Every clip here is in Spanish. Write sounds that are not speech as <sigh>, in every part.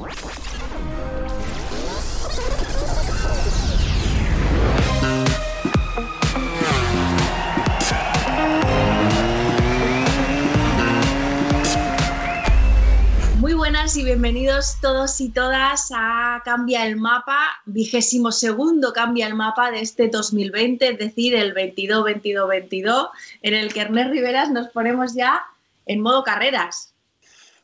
Muy buenas y bienvenidos todos y todas a Cambia el Mapa, vigésimo segundo Cambia el Mapa de este 2020, es decir, el 22-22-22, en el que Ernest Riveras nos ponemos ya en modo carreras.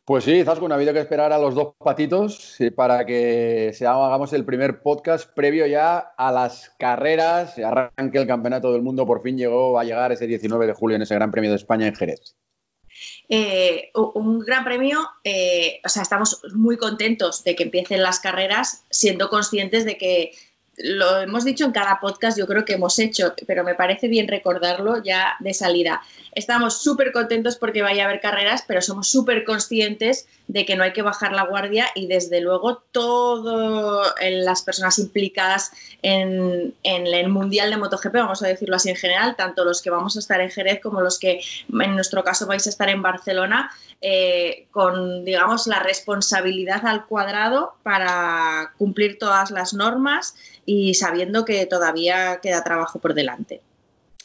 Pues sí, Zascun, ha habido que esperar a los dos patitos para que se hagamos el primer podcast previo ya a las carreras. Arranque el Campeonato del Mundo, por fin llegó, a llegar ese 19 de julio en ese Gran Premio de España en Jerez. Eh, un gran premio, eh, o sea, estamos muy contentos de que empiecen las carreras, siendo conscientes de que lo hemos dicho en cada podcast, yo creo que hemos hecho, pero me parece bien recordarlo ya de salida. Estamos súper contentos porque vaya a haber carreras, pero somos súper conscientes de que no hay que bajar la guardia y desde luego todas las personas implicadas en, el Mundial de MotoGP, vamos a decirlo así en general, tanto los que vamos a estar en Jerez como los que en nuestro caso vais a estar en Barcelona, eh, con digamos la responsabilidad al cuadrado para cumplir todas las normas y sabiendo que todavía queda trabajo por delante.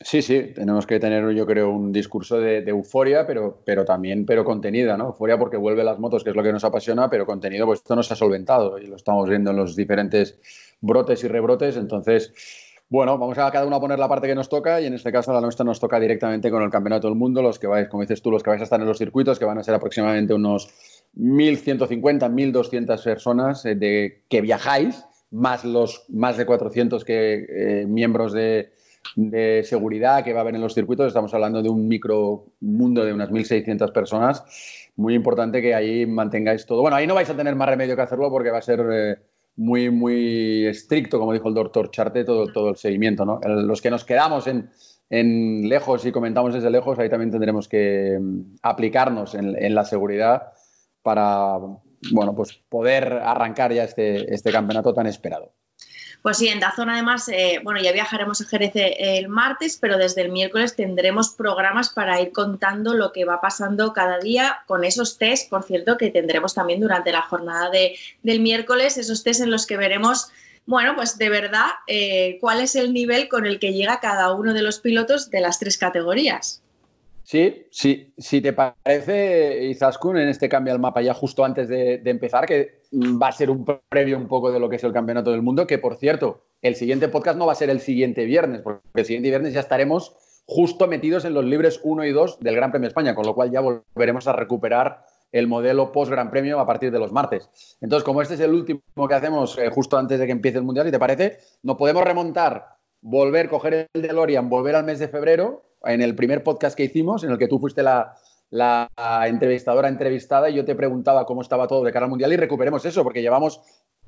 Sí, sí, tenemos que tener, yo creo, un discurso de, euforia, pero, pero también, pero contenida, ¿no? Euforia porque vuelve las motos, que es lo que nos apasiona, pero contenido, pues esto no se ha solventado y lo estamos viendo en los diferentes brotes y rebrotes. Entonces, bueno, vamos a cada uno a poner la parte que nos toca y en este caso la nuestra nos toca directamente con el Campeonato del Mundo, los que vais, como dices tú, los que vais a estar en los circuitos, que van a ser aproximadamente unos 1.150, 1.200 personas eh, de, que viajáis, más los más de 400 que, eh, miembros de seguridad que va a haber en los circuitos. Estamos hablando de un micro mundo de unas 1.600 personas. Muy importante que ahí mantengáis todo. Bueno, ahí no vais a tener más remedio que hacerlo porque va a ser eh, muy, muy estricto, como dijo el doctor Charte, todo, todo el seguimiento. ¿no? los que nos quedamos en, en, lejos y comentamos desde lejos, ahí también tendremos que mm, aplicarnos en, la seguridad para bueno, pues poder arrancar ya este, este campeonato tan esperado. Pues sí, en Dazón además, eh, bueno, ya viajaremos a Jerez eh, el martes, pero desde el miércoles tendremos programas para ir contando lo que va pasando cada día con esos test, por cierto, que tendremos también durante la jornada de, del miércoles, esos test en los que veremos bueno, pues de verdad, eh, cuál es el nivel con el que llega cada uno de los pilotos de las tres categorías. Sí, sí, si te parece, Izaskun, en este cambio al mapa ya justo antes de, empezar, que va a ser un previo un poco de lo que es el Campeonato del Mundo, que por cierto, el siguiente podcast no va a ser el siguiente viernes, porque el siguiente viernes ya estaremos justo metidos en los libres 1 y 2 del Gran Premio España, con lo cual ya volveremos a recuperar el modelo post-Gran Premio a partir de los martes. Entonces, como este es el último que hacemos eh, justo antes de que empiece el Mundial, y te parece, no podemos remontar, volver, coger el DeLorean, volver al mes de febrero en el primer podcast que hicimos, en el que tú fuiste la, entrevistadora entrevistada y yo te preguntaba cómo estaba todo de cara al Mundial y recuperemos eso, porque llevamos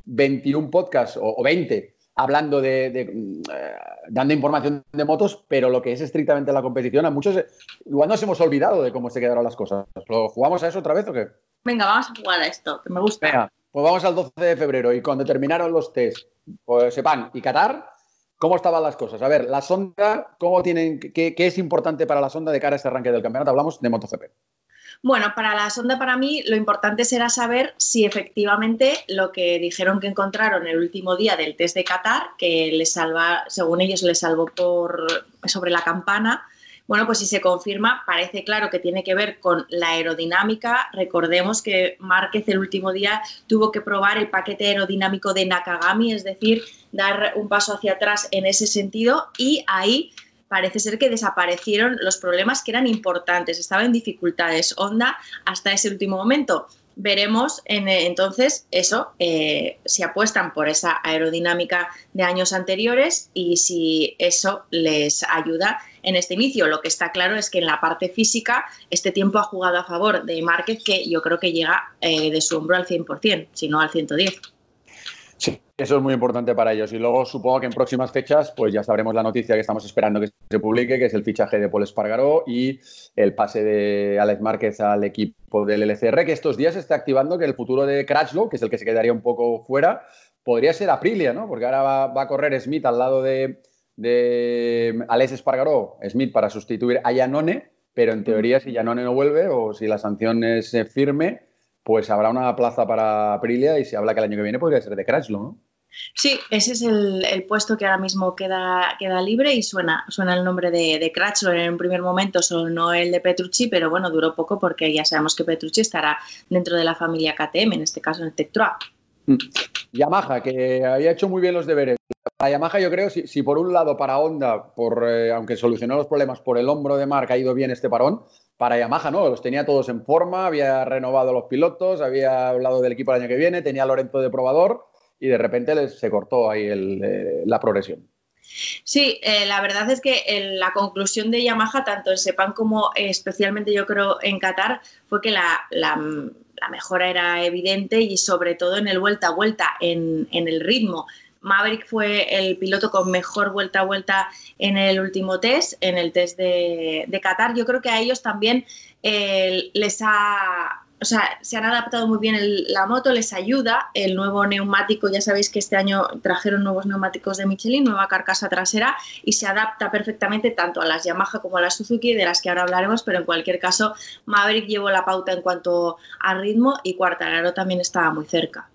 21 podcasts o, 20 hablando de, eh, dando información de motos, pero lo que es estrictamente la competición, a muchos igual nos hemos olvidado de cómo se quedaron las cosas. ¿Lo jugamos a eso otra vez o qué? Venga, vamos a jugar a esto, que me gusta. Venga, pues vamos al 12 de febrero y cuando terminaron los test, pues sepan, y Qatar, ¿Cómo estaban las cosas? A ver, la sonda, ¿cómo tienen, qué, es importante para la sonda de cara a este arranque del campeonato? Hablamos de MotoGP. Bueno, para la sonda, para mí, lo importante será saber si efectivamente lo que dijeron que encontraron el último día del test de Qatar, que les salva, según ellos, les salvó por, sobre la campana, bueno, pues si se confirma, parece claro que tiene que ver con la aerodinámica. Recordemos que Márquez el último día tuvo que probar el paquete aerodinámico de Nakagami, es decir, dar un paso hacia atrás en ese sentido y ahí parece ser que desaparecieron los problemas que eran importantes, estaba en dificultades Honda hasta ese último momento veremos en, eh, entonces eso, eh, si apuestan por esa aerodinámica de años anteriores y si eso les ayuda en este inicio. Lo que está claro es que en la parte física este tiempo ha jugado a favor de Márquez, que yo creo que llega eh, de su hombro al 100%, si no al 110%. Sí, eso es muy importante para ellos. Y luego supongo que en próximas fechas, pues ya sabremos la noticia que estamos esperando que se publique, que es el fichaje de Paul Espargaró y el pase de Alex Márquez al equipo del LCR, que estos días se está activando que el futuro de Crutchlow, que es el que se quedaría un poco fuera, podría ser Aprilia, ¿no? Porque ahora va, a correr Smith al lado de, de Alex Espargaró, Smith para sustituir a Yanone, pero en teoría si Yanone no vuelve o si la sanción es firme, pues habrá una plaza para Aprilia y se habla que el año que viene podría ser de Crashlow, ¿no? Sí, ese es el, puesto que ahora mismo queda, queda libre y suena, suena el nombre de, de En un primer momento sonó el de Petrucci, pero bueno, duró poco porque ya sabemos que Petrucci estará dentro de la familia KTM, en este caso en el Tectroa. Mm. Yamaha, que había hecho muy bien los deberes. La Yamaha, yo creo, si, por un lado para Honda, por, eh, aunque solucionó los problemas por el hombro de Marc, ha ido bien este parón, para Yamaha no, los tenía todos en forma, había renovado los pilotos, había hablado del equipo el año que viene, tenía a Lorenzo de probador y de repente les, se cortó ahí eh, la progresión. Sí, eh, la verdad es que la conclusión de Yamaha, tanto en Sepan como especialmente yo creo en Qatar, fue que la, mejora era evidente y sobre todo en el vuelta a vuelta, en, el ritmo. Maverick fue el piloto con mejor vuelta a vuelta en el último test, en el test de, Qatar. Yo creo que a ellos también les ha o sea, se han adaptado muy bien la moto, les ayuda el nuevo neumático, ya sabéis que este año trajeron nuevos neumáticos de Michelin, nueva carcasa trasera y se adapta perfectamente tanto a las Yamaha como a las Suzuki, de las que ahora hablaremos, pero en cualquier caso Maverick llevó la pauta en cuanto a ritmo y Quartararo también estaba muy cerca.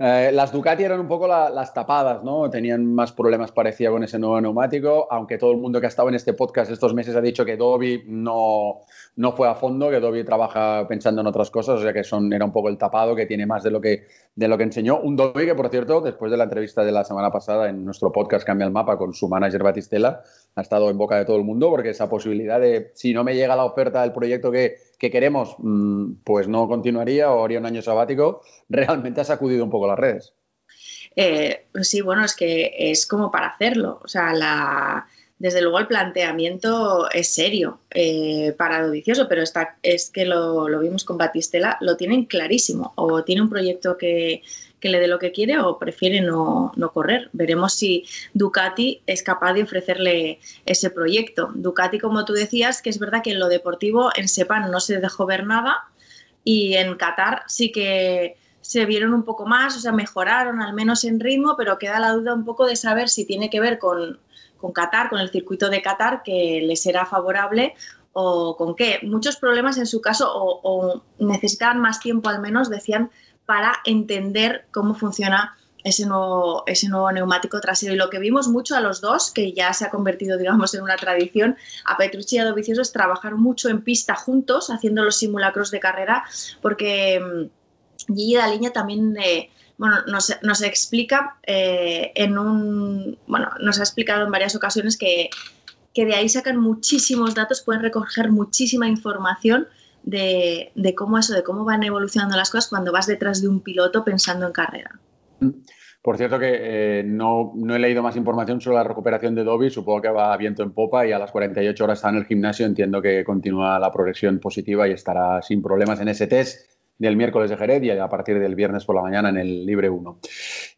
Eh, las Ducati eran un poco las tapadas, ¿no? Tenían más problemas, parecía, con ese nuevo neumático, aunque todo el mundo que ha estado en este podcast estos meses ha dicho que Dobby no, no fue a fondo, que Dobby trabaja pensando en otras cosas, o sea que son, era un poco el tapado, que tiene más de lo que, de lo que enseñó. Un Dobby que, por cierto, después de la entrevista de la semana pasada en nuestro podcast Cambia el Mapa con su manager Batistela, ha estado en boca de todo el mundo, porque esa posibilidad de, si no me llega la oferta del proyecto que, que queremos, mm, pues no continuaría o haría un año sabático, <laughs> realmente ha sacudido un poco las redes. Eh, sí, bueno, es que es como para hacerlo. O sea, la, desde luego el planteamiento es serio, eh, pero está, es que lo, lo, vimos con Batistela, lo tienen clarísimo. O tiene un proyecto que, que le dé lo que quiere o prefiere no, correr. Veremos si Ducati es capaz de ofrecerle ese proyecto. Ducati, como tú decías, que es verdad que en lo deportivo en Sepan no se dejó ver nada y en Qatar sí que se vieron un poco más, o sea, mejoraron al menos en ritmo, pero queda la duda un poco de saber si tiene que ver con, con Qatar, con el circuito de Qatar, que le será favorable o con qué. Muchos problemas en su caso o, o necesitaban más tiempo al menos, decían, para entender cómo funciona ese nuevo, ese nuevo neumático trasero. Y lo que vimos mucho a los dos, que ya se ha convertido, digamos, en una tradición, a Petrucci y a Dovizioso, es trabajar mucho en pista juntos, haciendo los simulacros de carrera, porque mm, Gigi Daliña también... Eh, bueno, nos, nos explica eh, en un, bueno, nos ha explicado en varias ocasiones que, que de ahí sacan muchísimos datos, pueden recoger muchísima información de, cómo eso, de cómo van evolucionando las cosas cuando vas detrás de un piloto pensando en carrera. Por cierto que eh, no, he leído más información sobre la recuperación de Dobby, supongo que va a viento en popa y a las 48 horas está en el gimnasio, entiendo que continúa la progresión positiva y estará sin problemas en ese test del miércoles de Jerez y a partir del viernes por la mañana en el Libre 1.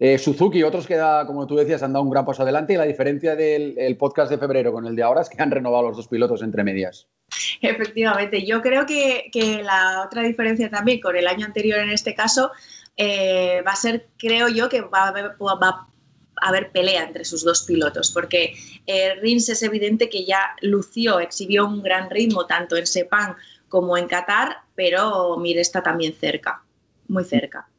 Eh, Suzuki, otros que, como tú decías, han dado un gran paso adelante y la diferencia del podcast de febrero con el de ahora es que han renovado los dos pilotos entre medias. <laughs> Efectivamente, yo creo que, la otra diferencia también con el año anterior en este caso eh, va a ser, creo yo, que va a haber, va a haber pelea entre sus dos pilotos, porque eh, Rins es evidente que ya lució, exhibió un gran ritmo tanto en Sepang como en Qatar, pero Mir está también cerca, muy cerca.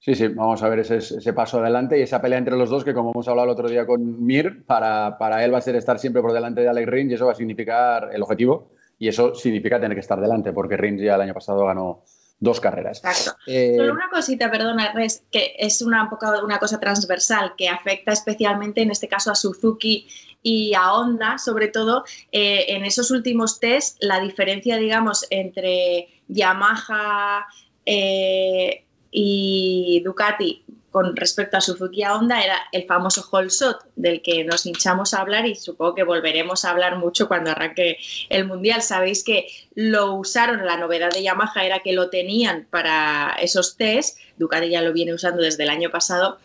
Sí, sí, vamos a ver ese, paso adelante y esa pelea entre los dos que como hemos hablado el otro día con Mir, para, para él va a ser estar siempre por delante de Alex Rins y eso va a significar el objetivo y eso significa tener que estar delante porque Rins ya el año pasado ganó dos carreras. Exacto. Eh, Solo una cosita, perdona, Res, que es una, una cosa transversal que afecta especialmente en este caso a Suzuki y a Honda, sobre todo eh, en esos últimos test, la diferencia, digamos, entre Yamaha, eh, y Ducati con respecto a Suzuki a Honda era el famoso Hall Shot del que nos hinchamos a hablar y supongo que volveremos a hablar mucho cuando arranque el Mundial. Sabéis que lo usaron, la novedad de Yamaha era que lo tenían para esos test, Ducati ya lo viene usando desde el año pasado,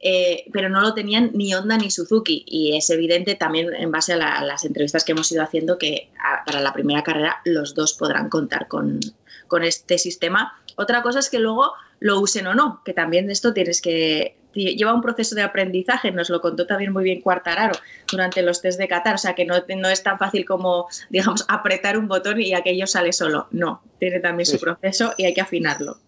eh, pero no lo tenían ni Honda ni Suzuki y es evidente también en base a, las entrevistas que hemos ido haciendo que para la primera carrera los dos podrán contar con, con este sistema. Otra cosa es que luego lo usen o no, que también de esto tienes que, lleva un proceso de aprendizaje, nos lo contó también muy bien Cuartararo durante los test de Qatar, o sea que no, no es tan fácil como, digamos, apretar un botón y aquello sale solo. No, tiene también su proceso y hay que afinarlo.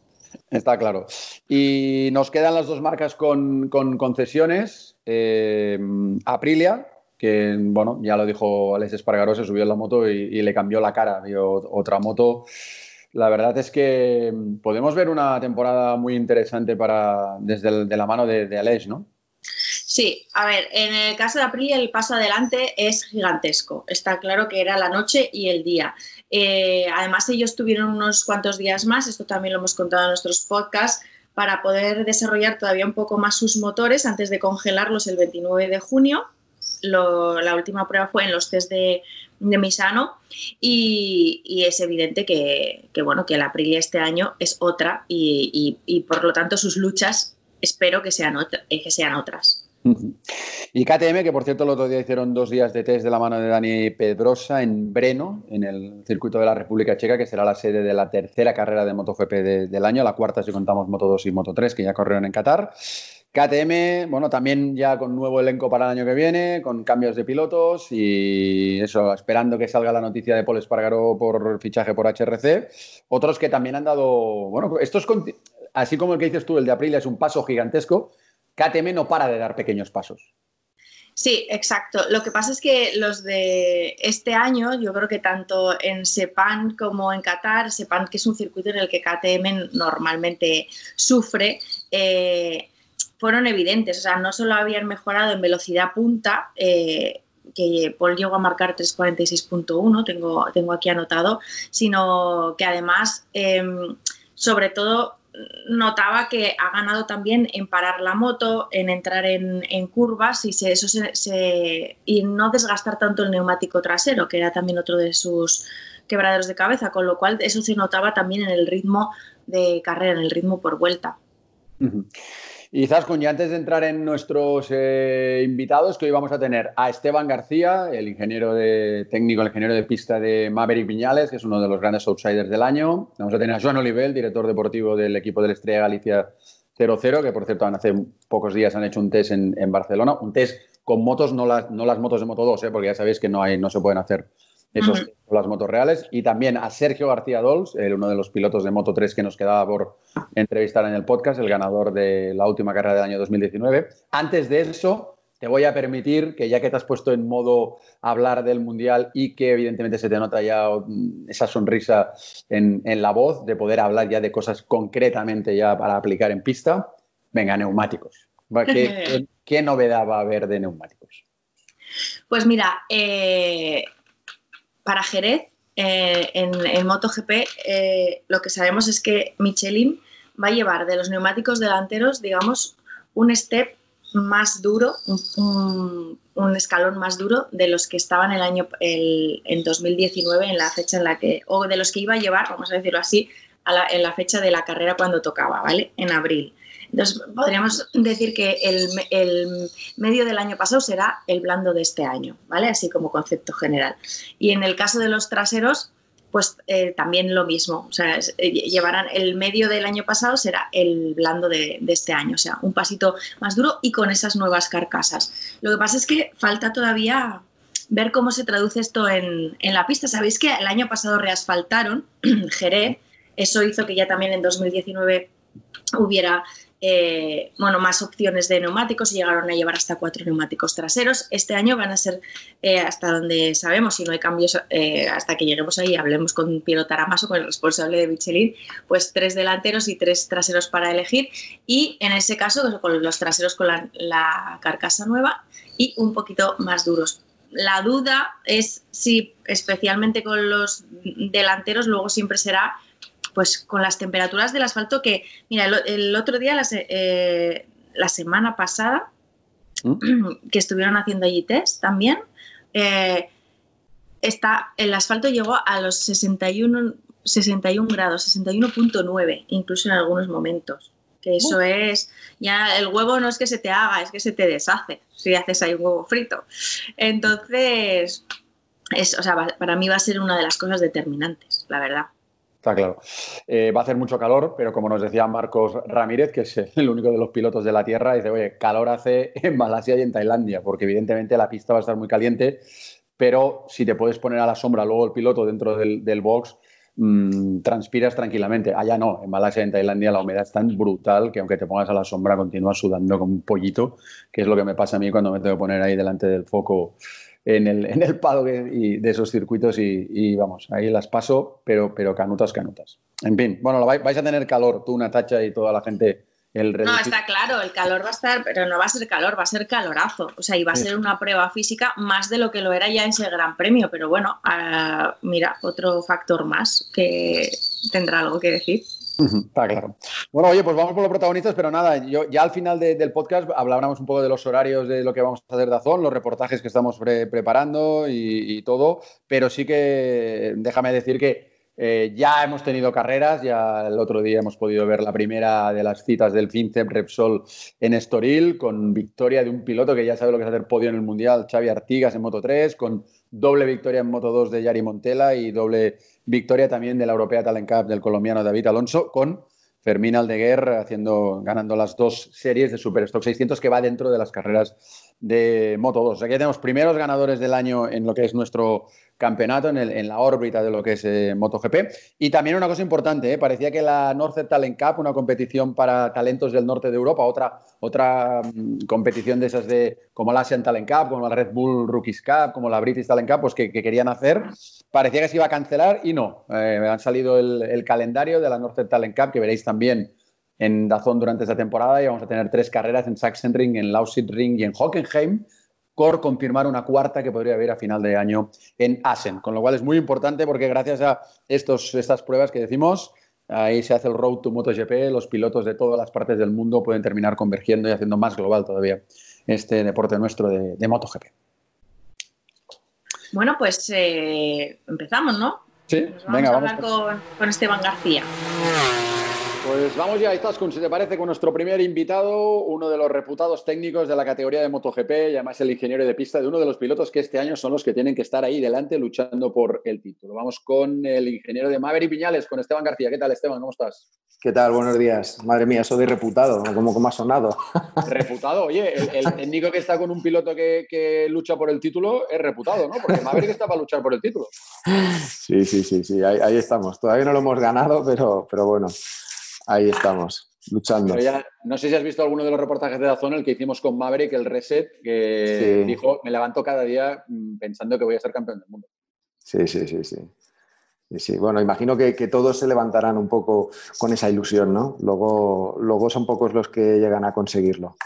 Está claro. Y nos quedan las dos marcas con, concesiones. Eh, Aprilia, que bueno, ya lo dijo Alex Espargaró, se subió en la moto y, le cambió la cara. Vio otra moto. La verdad es que podemos ver una temporada muy interesante para, desde de la mano de, de Alex, ¿no? Sí, a ver, en el caso de Aprilia el paso adelante es gigantesco. Está claro que era la noche y el día. Eh, además, ellos tuvieron unos cuantos días más, esto también lo hemos contado en nuestros podcasts, para poder desarrollar todavía un poco más sus motores antes de congelarlos el 29 de junio. La última prueba fue en los test de, Misano y, es evidente que, bueno, que la Aprilia este año es otra y, por lo tanto sus luchas espero que sean, que sean otras. <laughs> Y KTM, que por cierto el otro día hicieron dos días de test de la mano de Dani Pedrosa en Breno, en el circuito de la República Checa, que será la sede de la tercera carrera de MotoGP del año, la cuarta si contamos Moto 2 y Moto 3, que ya corrieron en Qatar. KTM, bueno, también ya con nuevo elenco para el año que viene, con cambios de pilotos y eso, esperando que salga la noticia de Paul Espargaró por fichaje por HRC. Otros que también han dado, bueno, estos, así como el que dices tú, el de Aprilia es un paso gigantesco, KTM no para de dar pequeños pasos. Sí, exacto. Lo que pasa es que los de este año, yo creo que tanto en Sepan como en Qatar, Sepan que es un circuito en el que KTM normalmente sufre, eh, fueron evidentes. O sea, no solo habían mejorado en velocidad punta, eh, que Paul llegó a marcar 346.1, tengo, tengo aquí anotado, sino que además, em, sobre todo, notaba que ha ganado también en parar la moto, en entrar en, curvas y, eso y no desgastar tanto el neumático trasero, que era también otro de sus quebraderos de cabeza, con lo cual eso se notaba también en el ritmo de carrera, en el ritmo por vuelta. Y Zaskun, ya antes de entrar en nuestros eh, invitados, que hoy vamos a tener a Esteban García, el ingeniero de, técnico, el ingeniero de pista de Maverick Viñales, que es uno de los grandes outsiders del año. Vamos a tener a Joan Olivel, director deportivo del equipo de la Estrella Galicia 00, que por cierto hace pocos días han hecho un test en, Barcelona, un test con motos, no las, no las motos de Moto 2, eh, porque ya sabéis que no, hay, no se pueden hacer esos son las motos reales. Y también a Sergio García Dols, uno de los pilotos de Moto 3 que nos quedaba por entrevistar en el podcast, el ganador de la última carrera del año 2019. Antes de eso, te voy a permitir que ya que te has puesto en modo hablar del Mundial y que evidentemente se te nota ya mm, esa sonrisa en, la voz, de poder hablar ya de cosas concretamente ya para aplicar en pista, venga, neumáticos. <laughs> ¿Qué, novedad va a haber de neumáticos? Pues mira, eh, para Jerez, eh, en, MotoGP, eh, lo que sabemos es que Michelin va a llevar de los neumáticos delanteros, digamos, un step más duro, un, escalón más duro de los que estaban el año en 2019, en la fecha en la que, o de los que iba a llevar, vamos a decirlo así, en la fecha de la carrera cuando tocaba, ¿vale? En abril. Entonces, podríamos decir que el, medio del año pasado será el blando de este año, ¿vale? Así como concepto general. Y en el caso de los traseros, pues eh, también lo mismo. O sea, eh, llevarán el medio del año pasado será el blando de, este año, o sea, un pasito más duro y con esas nuevas carcasas. Lo que pasa es que falta todavía ver cómo se traduce esto en, en la pista. Sabéis que el año pasado reasfaltaron <clears throat> Jerez, eso hizo que ya también en 2019 hubiera eh, bueno, más opciones de neumáticos y llegaron a llevar hasta cuatro neumáticos traseros. Este año van a ser, eh, hasta donde sabemos, si no hay cambios, eh, hasta que lleguemos ahí, hablemos con Piero Taramaso, con el responsable de Michelin, pues tres delanteros y tres traseros para elegir. Y en ese caso, con los traseros con la carcasa nueva y un poquito más duros. La duda es si, especialmente con los delanteros, luego siempre será pues con las temperaturas del asfalto que, mira, el, otro día, la, eh, la semana pasada, ¿Mm? que estuvieron haciendo allí test también, eh, está, el asfalto llegó a los 61, 61 grados, 61.9, incluso en algunos momentos. Que eso es, ya el huevo no es que se te haga, es que se te deshace si haces ahí un huevo frito. Entonces, es, o sea, para mí va a ser una de las cosas determinantes, la verdad. Está claro. Eh, va a hacer mucho calor, pero como nos decía Marcos Ramírez, que es el único de los pilotos de la Tierra, dice, oye, calor hace en Malasia y en Tailandia, porque evidentemente la pista va a estar muy caliente, pero si te puedes poner a la sombra luego el piloto dentro del, box, mm, transpiras tranquilamente. Allá no, en Malasia y en Tailandia la humedad es tan brutal que aunque te pongas a la sombra continúas sudando como un pollito, que es lo que me pasa a mí cuando me tengo que poner ahí delante del foco en el, en el y de esos circuitos y, vamos, ahí las paso, pero, pero canutas, canutas. En fin, bueno, vais, a tener calor, tú, Natacha y toda la gente. El no, está claro, el calor va a estar, pero no va a ser calor, va a ser calorazo. O sea, y va a ser una prueba física más de lo que lo era ya en ese gran premio. Pero bueno, ah, mira, otro factor más que tendrá algo que decir. Está claro. Bueno, oye, pues vamos por los protagonistas, pero nada, yo ya al final del podcast hablábamos un poco de los horarios de lo que vamos a hacer de Azón, los reportajes que estamos preparando y, todo, pero sí que déjame decir que eh, ya hemos tenido carreras, ya el otro día hemos podido ver la primera de las citas del FinCEP Repsol en Estoril, con victoria de un piloto que ya sabe lo que es hacer podio en el Mundial, Xavi Artigas en Moto 3, con doble victoria en Moto 2 de Yari Montela y doble victoria también de la Europea Talent Cup del colombiano David Alonso, con Fermín Aldeguer haciendo, ganando las dos series de Superstock 600 que va dentro de las carreras de Moto 2. Aquí tenemos primeros ganadores del año en lo que es nuestro campeonato, en, la órbita de lo que es eh, MotoGP. Y también una cosa importante, eh, parecía que la North Talent Cup, una competición para talentos del norte de Europa, otra, otra mm, competición de esas de como la Asian Talent Cup, como la Red Bull Rookies Cup, como la British Talent Cup, pues que, querían hacer, parecía que se iba a cancelar y no. Eh, han salido el, calendario de la North Talent Cup, que veréis también en Dazón durante esta temporada y vamos a tener tres carreras en Sachsenring, en Lausitzring y en Hockenheim por confirmar una cuarta que podría haber a final de año en Asen. Con lo cual es muy importante porque gracias a estos, estas pruebas que decimos, ahí se hace el Road to MotoGP, los pilotos de todas las partes del mundo pueden terminar convergiendo y haciendo más global todavía este deporte nuestro de, MotoGP. Bueno, pues eh, empezamos, ¿no? Sí, vamos venga, a hablar con, con Esteban García. Pues vamos ya, con si te parece, con nuestro primer invitado, uno de los reputados técnicos de la categoría de MotoGP, y además el ingeniero de pista de uno de los pilotos que este año son los que tienen que estar ahí delante luchando por el título. Vamos con el ingeniero de Maverick Piñales, con Esteban García. ¿Qué tal, Esteban? ¿Cómo estás? ¿Qué tal? Buenos días. Madre mía, eso de reputado, ¿cómo, cómo ha sonado? <laughs> Reputado, oye, el, técnico que está con un piloto que, lucha por el título es reputado, ¿no? Porque Maverick está para luchar por el título. Sí, sí, sí, sí, ahí, ahí estamos. Todavía no lo hemos ganado, pero, pero bueno ahí estamos, luchando. no sé si has visto alguno de los reportajes de la zona, el que hicimos con Maverick, el reset, que dijo, me levanto cada día mm, pensando que voy a ser campeón del mundo. Sí, sí, sí, sí. Sí, bueno, imagino que, todos se levantarán un poco con esa ilusión, ¿no? Luego, luego son pocos los que llegan a conseguirlo.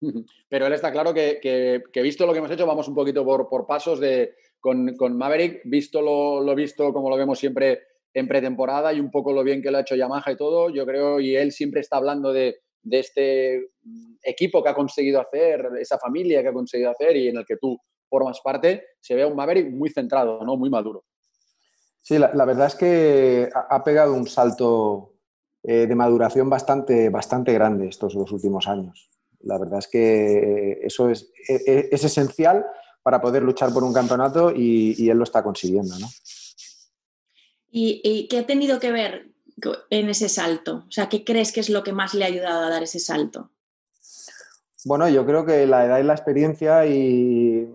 <laughs> Pero él está claro que, visto lo que hemos hecho, vamos un poquito por, por pasos de, con, Maverick, visto lo, lo, visto como lo vemos siempre en pretemporada y un poco lo bien que lo ha hecho Yamaha y todo, yo creo, y él siempre está hablando de, este mm, equipo que ha conseguido hacer, esa familia que ha conseguido hacer y en el que tú formas parte, se ve un Maverick muy centrado, ¿no? muy maduro. Sí, la, verdad es que ha pegado un salto eh, de maduración bastante, bastante grande estos dos últimos años. La verdad es que eso es, e, e, es, esencial para poder luchar por un campeonato y, y él lo está consiguiendo, ¿no? ¿Y, qué ha tenido que ver en ese salto? O sea, ¿qué crees que es lo que más le ha ayudado a dar ese salto? Bueno, yo creo que la edad y la experiencia y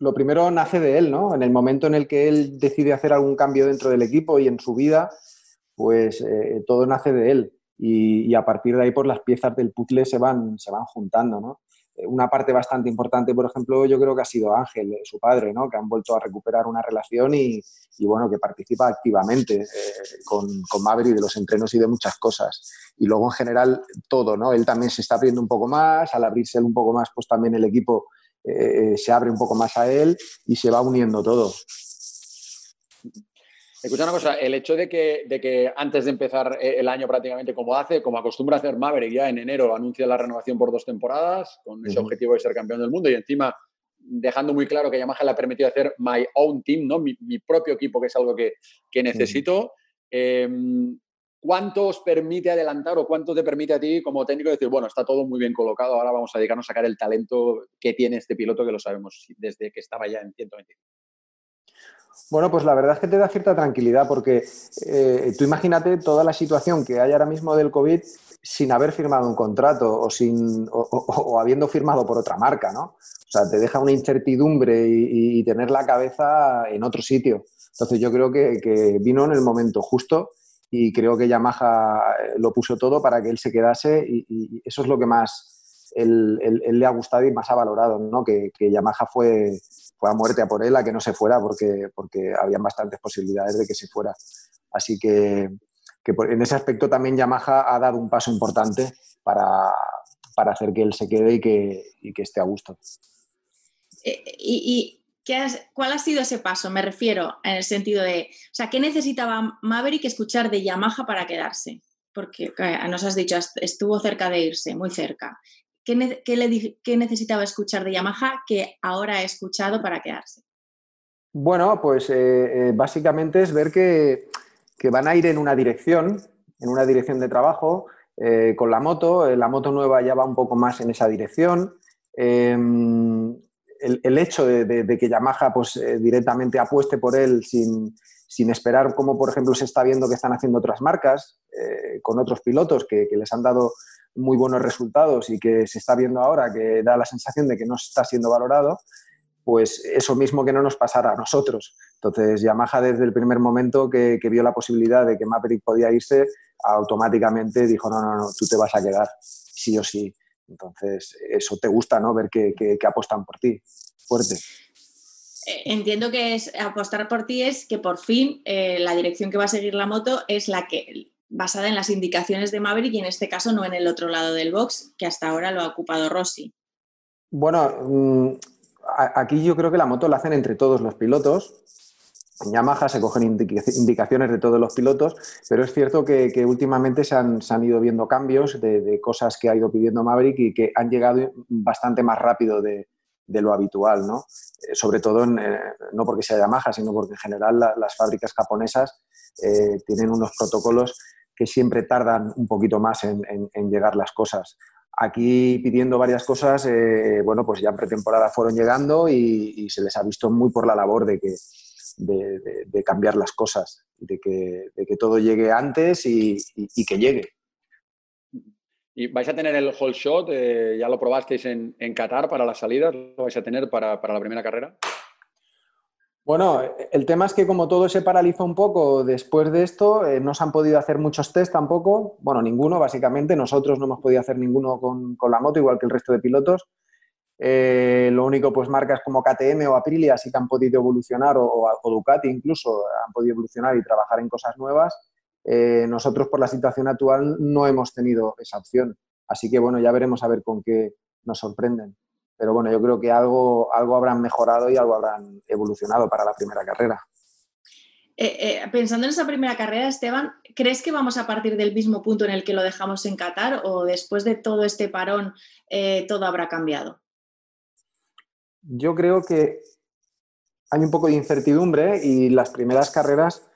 lo primero nace de él, ¿no? En el momento en el que él decide hacer algún cambio dentro del equipo y en su vida, pues eh, todo nace de él. Y, y, a partir de ahí, pues las piezas del puzzle se van, se van juntando, ¿no? Una parte bastante importante, por ejemplo, yo creo que ha sido Ángel, eh, su padre, ¿no? que han vuelto a recuperar una relación y, bueno, que participa activamente eh, con, con Maverick de los entrenos y de muchas cosas. Y luego, en general, todo, ¿no? Él también se está abriendo un poco más, al abrirse un poco más, pues también el equipo eh, se abre un poco más a él y se va uniendo todo. Escucha una cosa, el hecho de que, de que antes de empezar eh, el año prácticamente como hace, como acostumbra hacer Maverick ya en enero, anuncia la renovación por dos temporadas con ese objetivo de ser campeón del mundo y encima dejando muy claro que Yamaha le ha permitido hacer my own team, ¿no? mi, propio equipo, que es algo que, necesito. Em, ¿Cuánto os permite adelantar o cuánto te permite a ti como técnico decir, bueno, está todo muy bien colocado, ahora vamos a dedicarnos a sacar el talento que tiene este piloto que lo sabemos desde que estaba ya en 125? Bueno, pues la verdad es que te da cierta tranquilidad porque eh, tú imagínate toda la situación que hay ahora mismo del COVID sin haber firmado un contrato o, sin, o, habiendo firmado por otra marca, ¿no? O sea, te deja una incertidumbre y, tener la cabeza en otro sitio. Entonces yo creo que, vino en el momento justo y creo que Yamaha eh, lo puso todo para que él se quedase y, eso es lo que más él, le ha gustado y más ha valorado, ¿no? Que, que Yamaha fue, fue a muerte a por él a que no se fuera porque, porque habían bastantes posibilidades de que se fuera. Así que, en ese aspecto también Yamaha ha dado un paso importante para, hacer que él se quede y que, que esté a gusto. Eh, ¿Y, qué cuál ha sido ese paso? Me refiero en el sentido de, o sea, ¿qué necesitaba Maverick escuchar de Yamaha para quedarse? Porque nos has dicho, estuvo cerca de irse, muy cerca. ¿Qué, necesitaba escuchar de Yamaha que ahora ha escuchado para quedarse? Bueno, pues eh, eh, básicamente es ver que, van a ir en una dirección, en una dirección de trabajo eh, con la moto. La moto nueva ya va un poco más en esa dirección. Em, el, hecho de, que Yamaha pues, directamente apueste por él sin, esperar, como por ejemplo se está viendo que están haciendo otras marcas con otros pilotos que, les han dado muy buenos resultados y que se está viendo ahora que da la sensación de que no está siendo valorado, pues eso mismo que no nos pasara a nosotros. Entonces, Yamaha desde el primer momento que, vio la posibilidad de que Maverick podía irse, automáticamente dijo, no, no, no, tú te vas a quedar, sí o sí. Entonces, eso te gusta, ¿no? Ver que, apostan por ti, fuerte. Entiendo que es apostar por ti es que por fin eh, la dirección que va a seguir la moto es la que basada en las indicaciones de Maverick y en este caso no en el otro lado del box, que hasta ahora lo ha ocupado Rossi. Bueno, mm, aquí yo creo que la moto la hacen entre todos los pilotos. En Yamaha se cogen indicaciones de todos los pilotos, pero es cierto que, últimamente se han, ido viendo cambios de, cosas que ha ido pidiendo Maverick y que han llegado bastante más rápido de, lo habitual, ¿no? Eh, sobre todo, eh, no porque sea Yamaha, sino porque en general las fábricas japonesas eh, tienen unos protocolos que siempre tardan un poquito más en, llegar las cosas. Aquí pidiendo varias cosas, bueno, pues ya en pretemporada fueron llegando y, se les ha visto muy por la labor de, que, de, cambiar las cosas, de que, que todo llegue antes y, que llegue. ¿Y vais a tener el whole shot? Eh, ¿Ya lo probasteis en, en, Qatar para las salidas? ¿Lo vais a tener para, para la primera carrera? Bueno, el tema es que como todo se paralizó un poco después de esto, eh, no se han podido hacer muchos test tampoco, bueno, ninguno básicamente, nosotros no hemos podido hacer ninguno con, la moto, igual que el resto de pilotos. Eh, lo único, pues marcas como KTM o Aprilia sí que han podido evolucionar, o, Ducati incluso, han podido evolucionar y trabajar en cosas nuevas. Eh, nosotros por la situación actual no hemos tenido esa opción. Así que bueno, ya veremos a ver con qué nos sorprenden pero bueno, yo creo que algo, algo habrán mejorado y algo habrán evolucionado para la primera carrera. Eh, eh, pensando en esa primera carrera, Esteban, ¿crees que vamos a partir del mismo punto en el que lo dejamos en Qatar o después de todo este parón eh, todo habrá cambiado? Yo creo que hay un poco de incertidumbre y las primeras carreras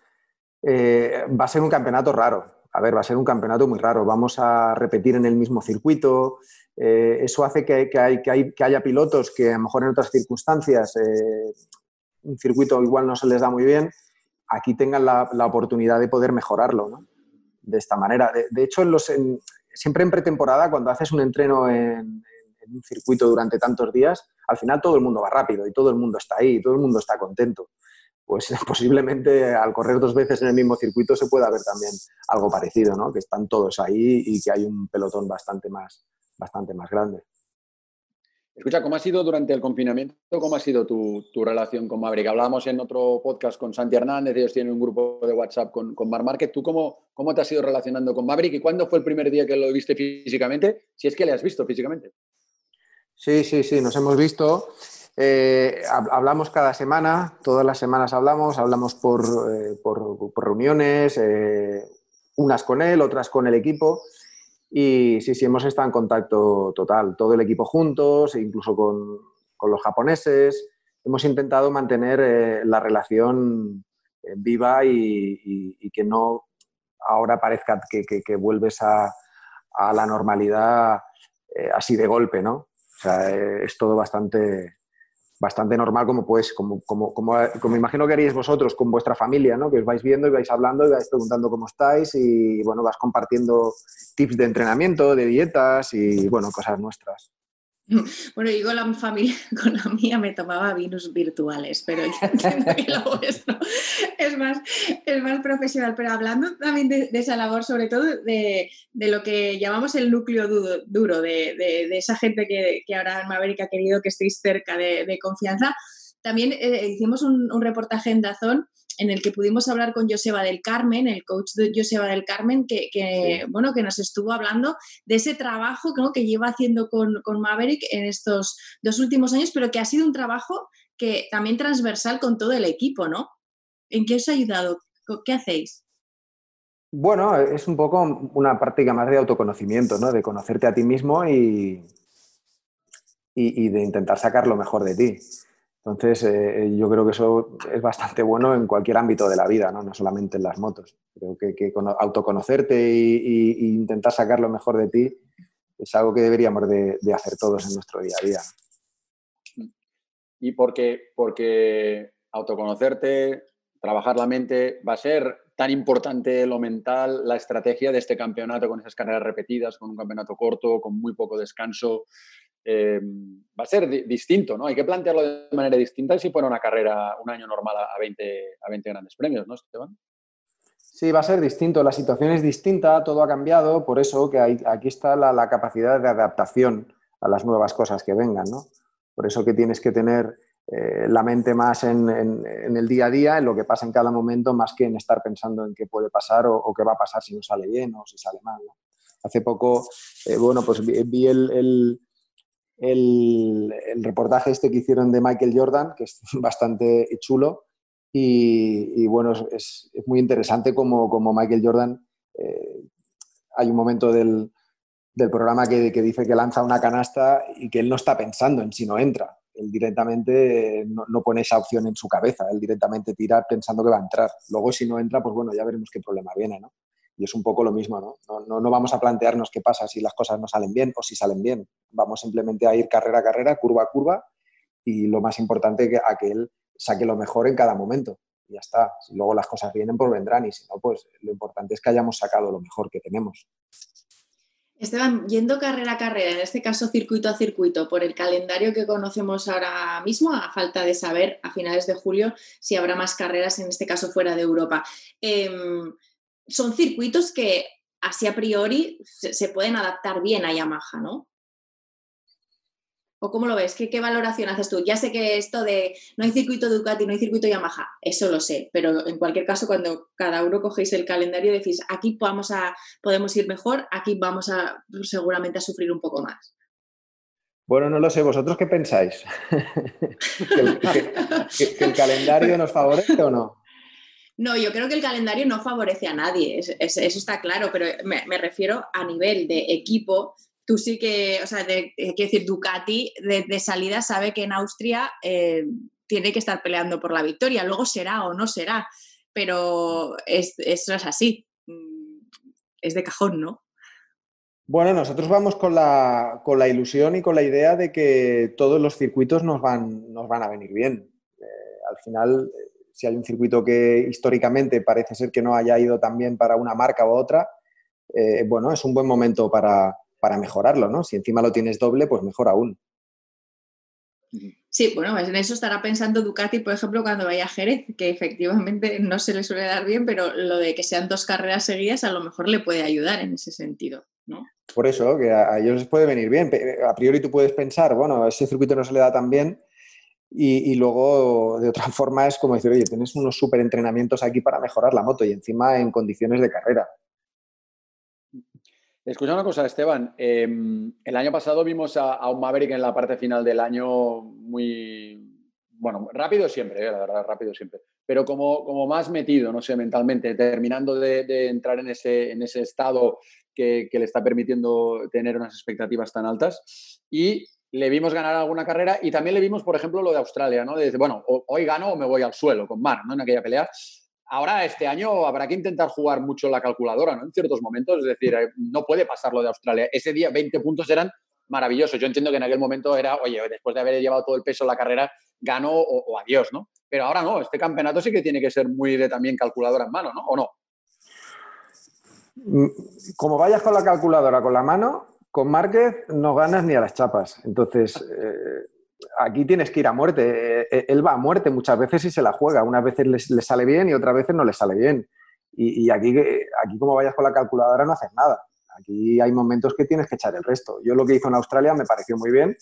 va a ser un campeonato raro. A ver, va a ser un campeonato muy raro. Vamos a repetir en el mismo circuito, eh, eso hace que, haya pilotos que a lo mejor en otras circunstancias eh, un circuito igual no se les da muy bien, aquí tengan la, oportunidad de poder mejorarlo de esta manera. De, hecho, siempre en pretemporada, cuando haces un entreno en, un circuito durante tantos días, al final todo el mundo va rápido y todo el mundo está ahí, y todo el mundo está contento. Pues <laughs> posiblemente al correr dos veces en el mismo circuito se pueda ver también algo parecido, ¿no? que están todos ahí y que hay un pelotón bastante más, bastante más grande. Escucha, ¿cómo ha sido durante el confinamiento? ¿Cómo ha sido tu, relación con Maverick? Hablábamos en otro podcast con Santi Hernández, ellos tienen un grupo de WhatsApp con, con Mar Market. ¿Tú cómo, cómo te has ido relacionando con Maverick y cuándo fue el primer día que lo viste físicamente? Si es que le has visto físicamente. Sí, sí, sí, nos hemos visto. Eh, hablamos cada semana, todas las semanas hablamos, hablamos por, eh, reuniones, eh, unas con él, otras con el equipo. Y sí, sí, hemos estado en contacto total, todo el equipo juntos, incluso con, los japoneses. Hemos intentado mantener la relación viva y, que no ahora parezca que, vuelves a, la normalidad así de golpe, ¿no? O sea, es todo bastante, bastante normal como pues, como, como, como, como, imagino que haríais vosotros con vuestra familia, ¿no? Que os vais viendo y vais hablando y vais preguntando cómo estáis y, bueno, vas compartiendo tips de entrenamiento, de dietas y, bueno, cosas nuestras. <laughs> Bueno, yo con la familia, <laughs> con la mía me tomaba vinos virtuales, pero yo <laughs> entiendo que lo vuestro es más, es más profesional. Pero hablando también de, esa labor, sobre todo de, de, lo que llamamos el núcleo duro, de, de, esa gente que, que, ahora en Maverick ha querido que estéis cerca de, confianza, también eh, hicimos un, un reportaje en Dazón en el que pudimos hablar con Joseba del Carmen, el coach de Joseba del Carmen, que, bueno, que nos estuvo hablando de ese trabajo que lleva haciendo con, Maverick en estos dos últimos años, pero que ha sido un trabajo que también transversal con todo el equipo, ¿no? ¿En qué os ha ayudado? ¿Qué hacéis? Bueno, es un poco una práctica más de autoconocimiento, ¿no? De conocerte a ti mismo y, y de intentar sacar lo mejor de ti. Entonces, eh, yo creo que eso es bastante bueno en cualquier ámbito de la vida, no, no solamente en las motos. Creo que, autoconocerte e intentar sacar lo mejor de ti es algo que deberíamos de, hacer todos en nuestro día a día. Y porque, porque autoconocerte, trabajar la mente, va a ser tan importante lo mental, la estrategia de este campeonato con esas carreras repetidas, con un campeonato corto, con muy poco descanso. Em, va a ser distinto, ¿no? Hay que plantearlo de manera distinta si fuera una carrera, un año normal a 20, a 20 grandes premios, ¿no, Esteban? Sí, va a ser distinto. La situación es distinta, todo ha cambiado, por eso que hay, aquí está la, capacidad de adaptación a las nuevas cosas que vengan, ¿no? Por eso que tienes que tener eh, la mente más en, el día a día, en lo que pasa en cada momento, más que en estar pensando en qué puede pasar o, qué va a pasar si no sale bien o si sale mal. Hace poco, eh, bueno, pues vi, el, reportaje este que hicieron de Michael Jordan, que es <laughs> bastante chulo. Y, bueno, es, muy interesante como, como Michael Jordan, eh, hay un momento del, programa que, dice que lanza una canasta y que él no está pensando en si no entra. Él directamente no, no, pone esa opción en su cabeza, él directamente tira pensando que va a entrar. Luego si no entra, pues bueno, ya veremos qué problema viene, ¿no? Y es un poco lo mismo, ¿no? ¿no? No, vamos a plantearnos qué pasa si las cosas no salen bien o si salen bien. Vamos simplemente a ir carrera a carrera, curva a curva y lo más importante es a que él saque lo mejor en cada momento. Y ya está. Si luego las cosas vienen, pues vendrán y si no, pues lo importante es que hayamos sacado lo mejor que tenemos. Esteban, yendo carrera a carrera, en este caso circuito a circuito, por el calendario que conocemos ahora mismo, a falta de saber a finales de julio si habrá más carreras, en este caso fuera de Europa. Em, son circuitos que así a priori se, pueden adaptar bien a Yamaha, ¿no? ¿O cómo lo ves? ¿Qué, valoración haces tú? Ya sé que esto de no hay circuito Ducati, no hay circuito Yamaha, eso lo sé, pero en cualquier caso, cuando cada uno cogéis el calendario decís, aquí vamos a, podemos ir mejor, aquí vamos a seguramente a sufrir un poco más. Bueno, no lo sé, ¿vosotros qué pensáis? <laughs> ¿Que el calendario <laughs> nos favorece o no? No, yo creo que el calendario no favorece a nadie, eso está claro, pero me, refiero a nivel de equipo. Tú sí que, o sea, quiero decir, Ducati de, salida sabe que en Austria eh, tiene que estar peleando por la victoria. Luego será o no será, pero eso es así. Mm, es de cajón, ¿no? Bueno, nosotros vamos con la, con la, ilusión y con la idea de que todos los circuitos nos van, nos van a venir bien. Eh, al final, si hay un circuito que históricamente parece ser que no haya ido tan bien para una marca u otra, eh, bueno, es un buen momento para, mejorarlo, ¿no? Si encima lo tienes doble, pues mejor aún. Sí, bueno, en eso estará pensando Ducati, por ejemplo, cuando vaya a Jerez, que efectivamente no se le suele dar bien, pero lo de que sean dos carreras seguidas a lo mejor le puede ayudar en ese sentido, ¿no? Por eso, que a ellos les puede venir bien. A priori tú puedes pensar, bueno, ese circuito no se le da tan bien, y, luego, de otra <laughs> forma, es como decir, oye, tienes unos súper entrenamientos aquí para mejorar la moto y encima en condiciones de carrera. Escucha una cosa, Esteban. Em, el año pasado vimos a, un Maverick en la parte final del año muy, bueno, rápido siempre, eh, la verdad, rápido siempre, pero como, como más metido, no sé, mentalmente, terminando de, entrar en ese, en ese estado que, que, le está permitiendo tener unas expectativas tan altas. Y le vimos ganar alguna carrera y también le vimos, por ejemplo, lo de Australia, ¿no? De bueno, hoy gano o me voy al suelo con Mar, ¿no? En aquella pelea. Ahora, este año, habrá que intentar jugar mucho la calculadora, ¿no? En ciertos momentos, es decir, eh, no puede pasar lo de Australia. Ese día 20 puntos eran maravilloso. Yo entiendo que en aquel momento era, oye, después de haber llevado todo el peso la carrera, gano o, adiós, ¿no? Pero ahora no, este campeonato sí que tiene que ser muy de también calculadora en mano, ¿no? ¿O no? Mm, como vayas con la calculadora con la mano, con Márquez no ganas ni a las chapas. Entonces, eh, aquí tienes que ir a muerte. Eh, él va a muerte muchas veces y se la juega. Unas veces le, sale bien y otras veces no le sale bien. Y, aquí, aquí, como vayas con la calculadora, no haces nada. Aquí hay momentos que tienes que echar el resto. Yo lo que hizo en Australia me pareció muy bien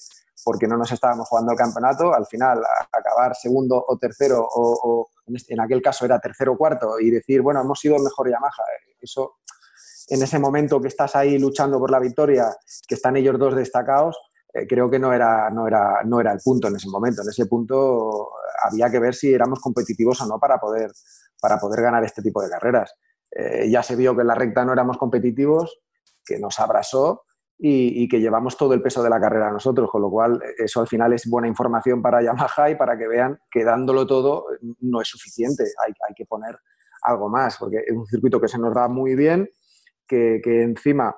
porque no nos estábamos jugando el campeonato. Al final, acabar segundo o tercero, o, este, en, aquel caso era tercero o cuarto, y decir, bueno, hemos sido el mejor Yamaha. Eso, en ese momento que estás ahí luchando por la victoria, que están ellos dos destacados, eh, creo que no era, no, era, no era el punto en ese momento. En ese punto había que ver si éramos competitivos o no para poder, para poder ganar este tipo de carreras. Eh, ya se vio que en la recta no éramos competitivos, que nos abrazó y, que llevamos todo el peso de la carrera nosotros, con lo cual eso al final es buena información para <laughs> Yamaha y para que vean que dándolo todo no es suficiente, hay, hay que poner algo más, porque es un circuito que se nos da muy bien, que, encima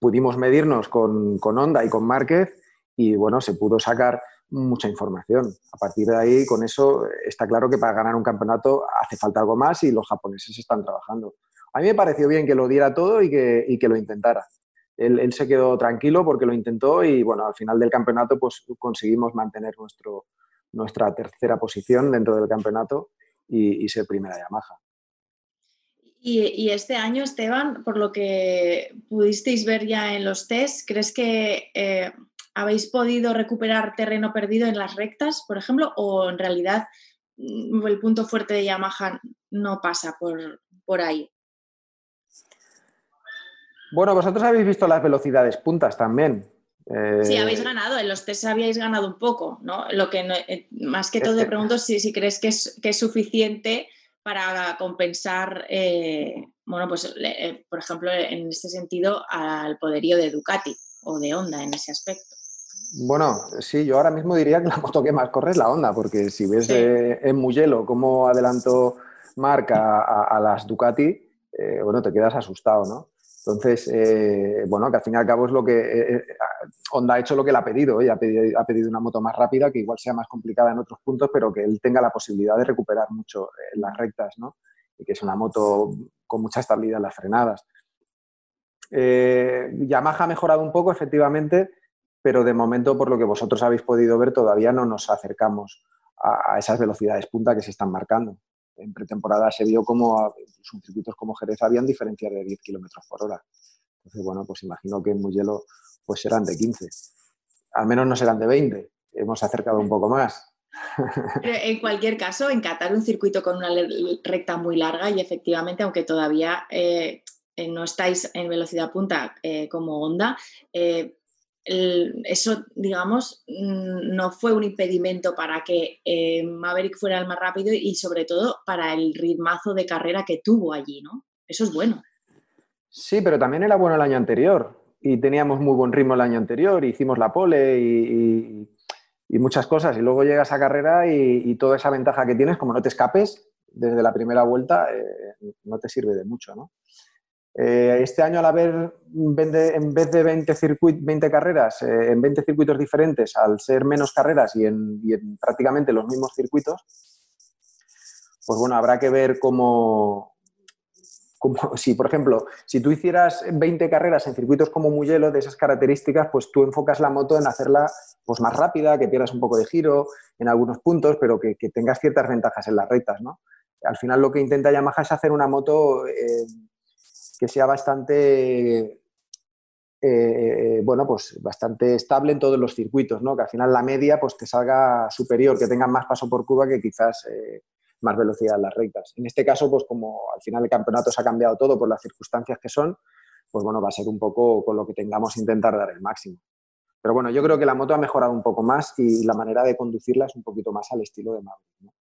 pudimos medirnos con, con Honda y con Márquez y bueno, se pudo sacar mucha información. A partir de ahí, con eso, está claro que para ganar un campeonato hace falta algo más y los japoneses están trabajando. A mí me pareció bien que lo diera todo y que, y que lo intentara. Él, se quedó tranquilo porque lo intentó y bueno, al final del campeonato pues conseguimos mantener nuestro, nuestra tercera posición dentro del campeonato y, ser primera Yamaha. Y, y, este año, Esteban, por lo que pudisteis ver ya en los test, ¿crees que eh, habéis podido recuperar terreno perdido en las rectas, por ejemplo, o en realidad mm, el punto fuerte de Yamaha no pasa por, por ahí? Bueno, vosotros habéis visto las velocidades puntas también. Sí, habéis eh, ganado, en los test habíais ganado un poco, ¿no? Lo que eh, más que todo te pregunto si, si crees que es, que es suficiente para compensar, eh, bueno, pues por ejemplo, en este sentido, al poderío de Ducati o de Honda en ese aspecto. Bueno, sí, yo ahora mismo diría que la moto que más corre es la Honda, porque si ves en Mugello cómo adelantó Marca a, las Ducati, bueno, te quedas asustado, ¿no? Entonces, eh, bueno, que al fin y al cabo es lo que eh, eh, Honda ha hecho lo que le ha pedido, pedido, ha pedido una moto más rápida, que igual sea más complicada en otros puntos, pero que él tenga la posibilidad de recuperar mucho en las rectas, ¿no? Y que es una moto con mucha estabilidad en las frenadas. Yamaha ha mejorado un poco, efectivamente, pero de momento, por lo que vosotros habéis podido ver, todavía no nos acercamos a esas velocidades punta que se están marcando en pretemporada se vio como en circuitos como Jerez habían diferencias de 10 kilómetros por hora. Entonces, bueno, pues imagino que en Mugello pues serán de 15. Al menos no serán de 20. Hemos acercado un poco más. en cualquier caso, en Qatar un circuito con una recta muy larga y efectivamente, aunque todavía eh, eh, no estáis en velocidad punta eh, como Eso, digamos, mm, no fue un impedimento para que eh, Maverick fuera el más rápido y sobre todo para el ritmazo de carrera que tuvo allí, ¿no? Eso es bueno. Sí, pero también era bueno el año anterior y teníamos muy buen ritmo el año anterior, hicimos la pole y, muchas cosas y luego llegas a carrera y, toda esa ventaja que tienes, como no te escapes desde la primera vuelta, eh, no te sirve de mucho, ¿no? Eh, este año, al haber en vez de 20, 20 carreras, eh, en 20 circuitos diferentes, al ser menos carreras y en, prácticamente los mismos circuitos, pues bueno, habrá que ver cómo, <laughs> si, por ejemplo, si tú hicieras 20 carreras en circuitos como Mugello de esas características, pues tú enfocas la moto en hacerla pues, más rápida, que pierdas un poco de giro en algunos puntos, pero que, tengas ciertas ventajas en las rectas, ¿no? Al final lo que intenta Yamaha es hacer una moto eh, que sea bastante, eh, eh, bueno, pues bastante estable en todos los circuitos, ¿no? Que al final la media pues te salga superior, que tenga más paso por curva que quizás eh, más velocidad en las rectas. En este caso, pues como al final el campeonato se ha cambiado todo por las circunstancias que son, pues bueno, va a ser un poco con lo que tengamos intentar dar el máximo. Pero bueno, yo creo que la moto ha mejorado un poco más y la manera de conducirla es un poquito más al estilo de Maverick.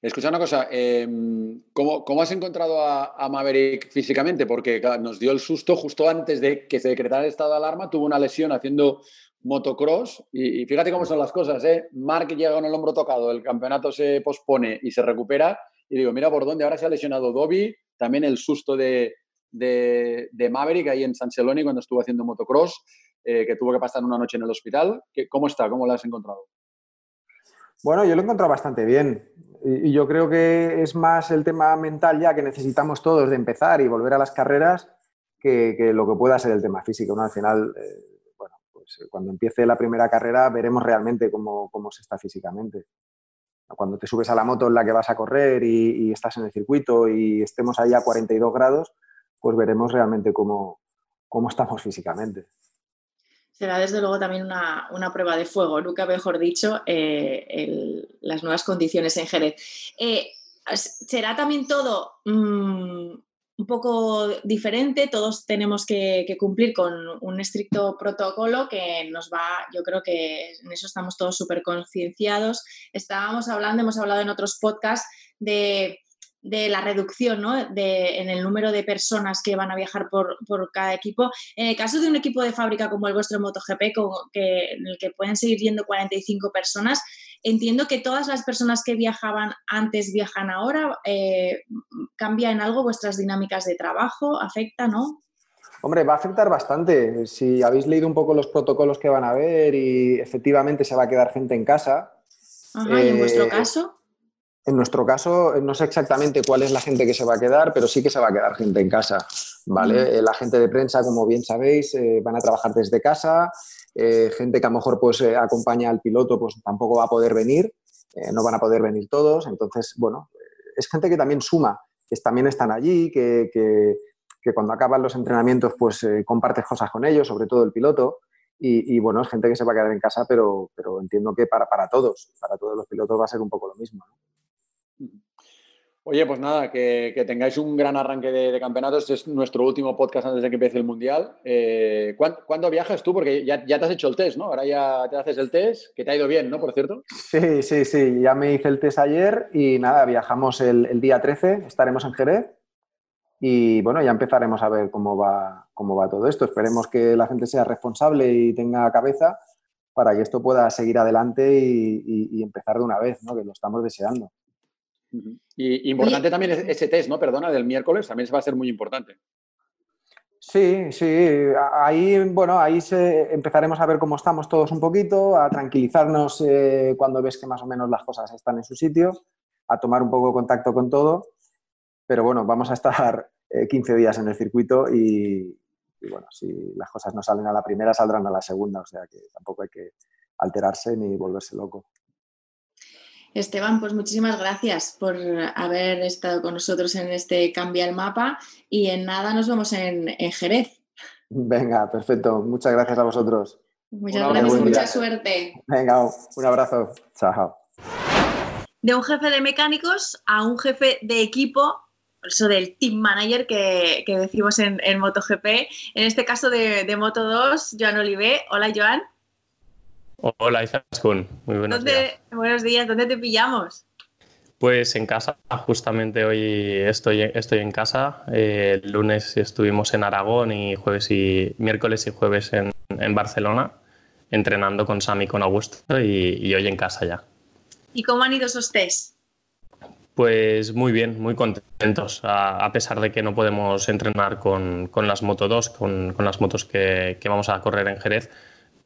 Escucha una cosa, em, ¿cómo, has encontrado a, Maverick físicamente? Porque nos dio el susto justo antes de que se decretara el estado de alarma, tuvo una lesión haciendo motocross y, fíjate cómo son las cosas, ¿eh? Mark llega con el hombro tocado, el campeonato se pospone y se recupera y digo, mira por dónde, ahora se ha lesionado Dobby, también el susto de, de, Maverick ahí en San Celoni cuando estuvo haciendo motocross. que tuvo que pasar una noche en el hospital. ¿Cómo está? ¿Cómo la has encontrado? Bueno, yo lo he encontrado bastante bien. Y yo creo que es más el tema mental ya que necesitamos todos de empezar y volver a las carreras que, lo que pueda ser el tema físico. ¿no? Al final, eh, bueno, pues eh, cuando empiece la primera carrera veremos realmente cómo, se está físicamente. Cuando te subes a la moto en la que vas a correr y, estás en el circuito y estemos ahí a 42 grados, pues veremos realmente cómo, cómo estamos físicamente será desde luego también una, prueba de fuego, nunca mejor dicho, eh, las nuevas condiciones en Jerez. Eh, será también todo mm, un poco diferente, todos tenemos que, cumplir con un estricto protocolo que nos va, yo creo que en eso estamos todos súper concienciados. Estábamos hablando, hemos hablado en otros podcasts de de la reducción de, en el número de personas que van a viajar por, cada equipo. En el caso de un equipo de fábrica como el vuestro MotoGP, que, en el que pueden seguir yendo 45 personas, entiendo que todas las personas que viajaban antes viajan ahora. Eh, ¿Cambia en algo vuestras dinámicas de trabajo? ¿Afecta, no? Hombre, va a afectar bastante. Si habéis leído un poco los protocolos que van a ver y efectivamente se va a quedar gente en casa. Ajá, ¿y en vuestro eh, caso? En nuestro caso, no sé exactamente cuál es la gente que se va a quedar, pero sí que se va a quedar gente en casa. ¿vale? Eh, la gente de prensa, como bien sabéis, eh, van a trabajar desde casa. Eh, gente que a lo mejor pues, acompaña al piloto, pues tampoco va a poder venir. no van a poder venir todos. Entonces, bueno, es gente que también suma, que también están allí, que, cuando acaban los entrenamientos, pues compartes cosas con ellos, sobre todo el piloto. Y, bueno, es gente que se va a quedar en casa, pero, pero entiendo que para, para todos, para todos los pilotos va a ser un poco lo mismo. Oye, pues nada, que, tengáis un gran arranque de, campeonatos. Este es nuestro último podcast antes de que empiece el Mundial. Eh, ¿cuándo, viajas tú? Porque ya, te has hecho el test, ¿no? Ahora ya te haces el test, que te ha ido bien, ¿no? Por cierto. Sí, sí, sí. Ya me hice el test ayer y nada, viajamos el, día 13, estaremos en Jerez. Y bueno, ya empezaremos a ver cómo va, cómo va todo esto. Esperemos que la gente sea responsable y tenga cabeza para que esto pueda seguir adelante y empezar de una vez, ¿no? Que lo estamos deseando. Y importante también ese test, ¿no? Perdona, del miércoles, también se va a ser muy importante. Sí, sí, ahí, bueno, ahí empezaremos a ver cómo estamos todos un poquito, a tranquilizarnos eh, cuando ves que más o menos las cosas están en su sitio, a tomar un poco contacto con todo, pero bueno, vamos a estar 15 eh, días en el circuito y, y, bueno, si las cosas no salen a la primera, saldrán a la segunda, o sea que tampoco hay que alterarse ni volverse loco. Esteban, pues muchísimas gracias por haber estado con nosotros en este Cambia el Mapa y en nada nos vemos en, Jerez. Venga, perfecto. Muchas gracias a vosotros. Muchas gracias, mucha suerte. Venga, un abrazo. Chao. De un jefe de mecánicos a un jefe de equipo, eso del team manager que, decimos en, MotoGP, en este caso de, de Moto 2, Joan Olivé. Hola, Joan. Hola, Izaskun. Muy buenos días. Buenos días. ¿Dónde te pillamos? Pues en casa, justamente hoy estoy, estoy en casa. Eh, el lunes estuvimos en Aragón y jueves y miércoles y jueves en, Barcelona, entrenando con Sam y con Augusto y, hoy en casa ya. ¿Y cómo han ido esos test? Pues muy bien, muy contentos, a, pesar de que no podemos entrenar con, las Moto 2, con, las motos que, que, vamos a correr en Jerez,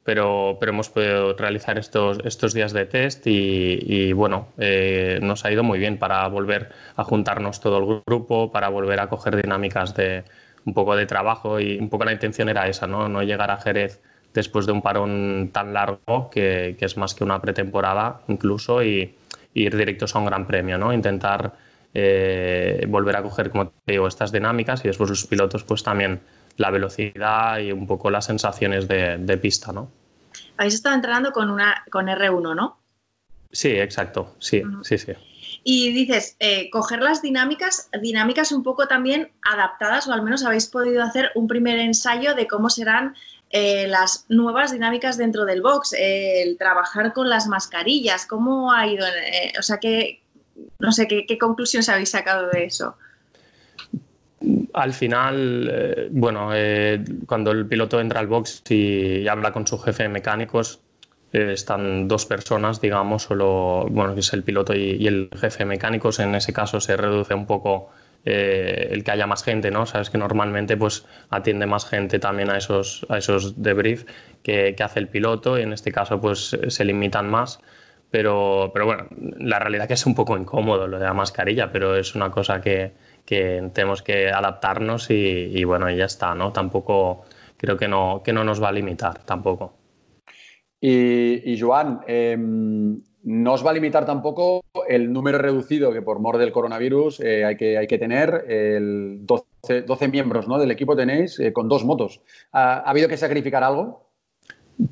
pero, pero hemos podido realizar estos, estos días de test y, bueno, eh, nos ha ido muy bien para volver a juntarnos todo el grupo, para volver a coger dinámicas de un poco de trabajo y un poco la intención era esa, ¿no? No llegar a Jerez después de un parón tan largo que, que es más que una pretemporada incluso y, ir directos a un gran premio, ¿no? Intentar eh, volver a coger, como te digo, estas dinámicas y después los pilotos pues también la velocidad y un poco las sensaciones de, pista, ¿no? Habéis estado entrenando con, una, con R1, ¿no? Sí, exacto, sí, sí, sí. Y dices, eh, coger las dinámicas, dinámicas un poco también adaptadas, o al menos habéis podido hacer un primer ensayo de cómo serán eh, las nuevas dinámicas dentro del box, el trabajar con las mascarillas, cómo ha ido, eh, o sea, qué, no sé, qué, qué conclusiones habéis sacado de eso al final, eh, bueno, eh, cuando el piloto entra al box y habla con su jefe de mecánicos, eh, están dos personas, digamos, solo, bueno, que es el piloto y, el jefe de mecánicos. En ese caso se reduce un poco el que haya más gente, ¿no? Sabes que normalmente pues atiende más gente también a esos, a esos debrief que, que hace el piloto y en este caso pues se limitan más. Pero, pero bueno, la realidad es que es un poco incómodo lo de la mascarilla, pero es una cosa que, que tenemos que adaptarnos y, y, bueno, ya está, ¿no? Tampoco creo que no, que no nos va a limitar tampoco. Y, y Joan, eh, no os va a limitar tampoco el número reducido que por mor del coronavirus eh, hay, que, hay que tener. El 12, 12 miembros ¿no? del equipo tenéis eh, con dos motos. ¿Ha, ¿Ha, habido que sacrificar algo?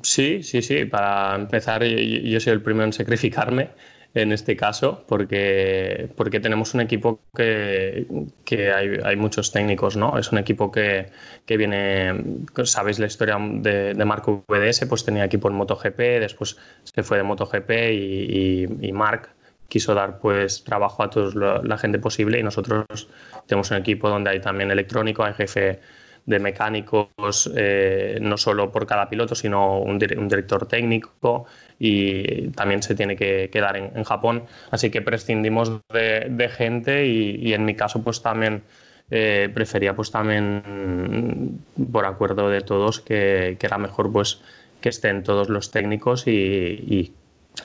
Sí, sí, sí. Para empezar, yo, yo soy el primero en sacrificarme en este caso, porque, porque tenemos un equipo que, que hay, hay, muchos técnicos, ¿no? Es un equipo que, que viene, sabéis la historia de, de, Marco VDS, pues tenía equipo en MotoGP, después se fue de MotoGP y, y, y quiso dar pues trabajo a toda la gente posible y nosotros tenemos un equipo donde hay también electrónico, hay jefe de mecánicos, eh, no solo por cada piloto, sino un, director técnico y también se tiene que quedar en, Japón. Así que prescindimos de, gente y, y, en mi caso pues también eh, prefería pues también por acuerdo de todos que, que, era mejor pues que estén todos los técnicos y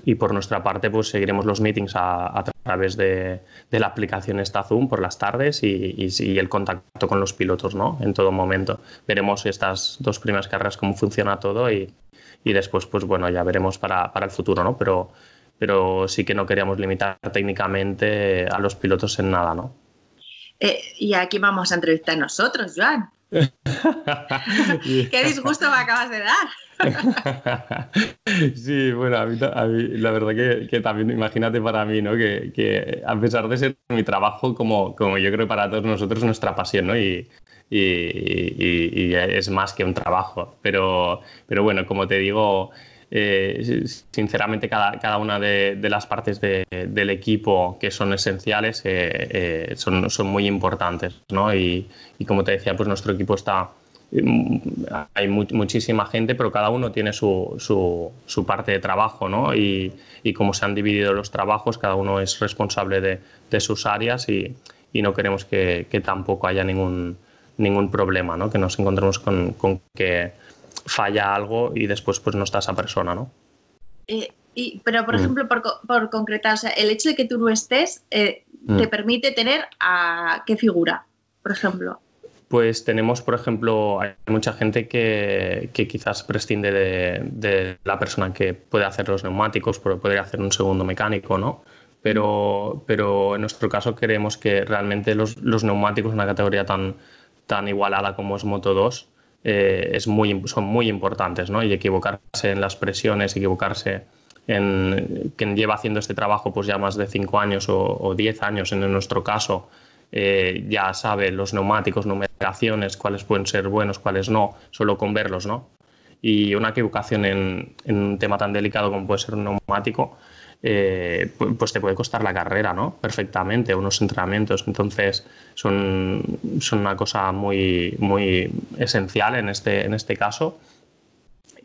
y por nuestra parte pues seguiremos los meetings a, a través de, de, la aplicación esta Zoom por las tardes y, y, y, el contacto con los pilotos ¿no? en todo momento. Veremos estas dos primeras carreras cómo funciona todo y, y después pues bueno ya veremos para, para el futuro, ¿no? pero, pero sí que no queríamos limitar técnicamente a los pilotos en nada. ¿no? Eh, y aquí vamos a entrevistar nosotros, Joan. <laughs> Qué disgusto me acabas de dar. <laughs> sí, bueno, a mí, a mí la verdad que, que, también imagínate para mí, ¿no? Que, que, a pesar de ser mi trabajo, como, como yo creo para todos nosotros, nuestra pasión, ¿no? Y, y, y, y es más que un trabajo. Pero, pero bueno, como te digo, eh, sinceramente cada, cada una de, de las partes de, del equipo que son esenciales eh, eh, son, son muy importantes, ¿no? Y, y como te decía, pues nuestro equipo está hay mu muchísima gente, pero cada uno tiene su, su, su parte de trabajo, ¿no? Y, y, como se han dividido los trabajos, cada uno es responsable de, de sus áreas y, y no queremos que, que, tampoco haya ningún, ningún problema, ¿no? Que nos encontremos con, con, que falla algo y después pues no está esa persona, ¿no? Eh, y, pero, por mm. ejemplo, por, por, concretar, o sea, el hecho de que tú no estés eh, mm. te permite tener a qué figura, por ejemplo. Pues tenemos, por ejemplo, hay mucha gente que, que quizás prescinde de, de, la persona que puede hacer los neumáticos, pero podría hacer un segundo mecánico, ¿no? Pero, pero en nuestro caso queremos que realmente los, los neumáticos, una categoría tan, tan igualada como es Moto 2, eh, es muy, son muy importantes, ¿no? Y equivocarse en las presiones, equivocarse en quien lleva haciendo este trabajo pues ya más de 5 años o 10 años en nuestro caso, eh, ya sabe los neumáticos, numeraciones, cuáles pueden ser buenos, cuáles no, solo con verlos, ¿no? Y una equivocación en, en un tema tan delicado como puede ser un neumático, eh, pues te puede costar la carrera, ¿no? Perfectamente, unos entrenamientos. Entonces, son, son una cosa muy, muy esencial en este, en este caso.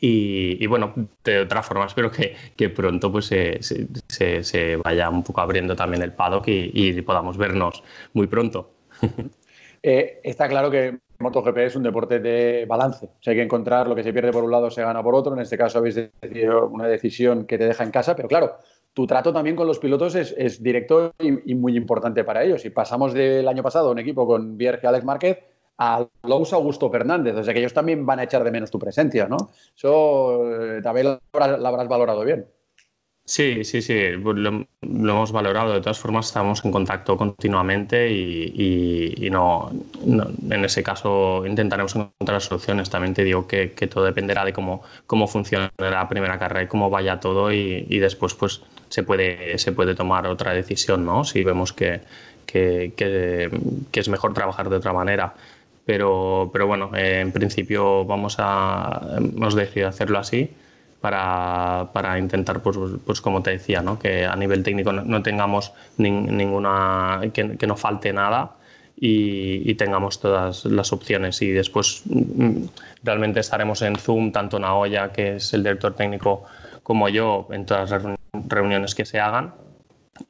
Y, bueno, de otra forma espero que, que pronto pues se, se, vaya un poco abriendo también el paddock y, podamos vernos muy pronto. <laughs> eh, está claro que MotoGP es un deporte de balance. O hay que encontrar lo que se pierde por un lado se gana por otro. En este caso habéis decidido una decisión que te deja en casa, pero claro, tu trato también con los pilotos es, directo y, muy importante para ellos. Y pasamos del año pasado un equipo con Vierge Alex Márquez a Lous Augusto Fernández. O sea que ellos también van a echar de menos tu presencia, ¿no? Eso eh, también lo habrás, habrás, valorado bien. Sí, sí, sí, lo, lo, hemos valorado. De todas formas, estamos en contacto continuamente y, no, en ese caso intentaremos encontrar soluciones. También te digo que, todo dependerá de cómo, cómo funcione la primera carrera y cómo vaya todo y después pues se puede, se puede tomar otra decisión, ¿no? Si vemos que, que, que, que es mejor trabajar de otra manera pero, pero bueno, eh, en principio vamos a, hemos decidido hacerlo así para, para intentar, pues, pues, como te decía, ¿no? que a nivel técnico no, no tengamos ni, ninguna, que, que, no falte nada y, y, tengamos todas las opciones y después mm, realmente estaremos en Zoom, tanto Naoya, que es el director técnico, como yo, en todas las reuniones que se hagan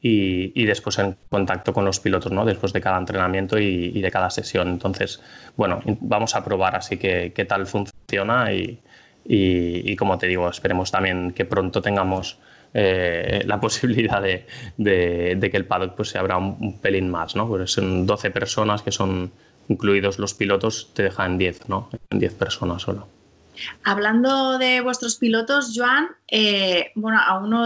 y, después en contacto con los pilotos, ¿no? Después de cada entrenamiento y, de cada sesión. Entonces, bueno, vamos a probar así que qué tal funciona y, y, como te digo, esperemos también que pronto tengamos eh, la <laughs> posibilidad de, que el paddock pues, se abra un, pelín más, ¿no? Pues son 12 personas que son incluidos los pilotos, te dejan 10, ¿no? En 10 personas solo. Hablando de vuestros pilotos, Joan, eh, bueno, a uno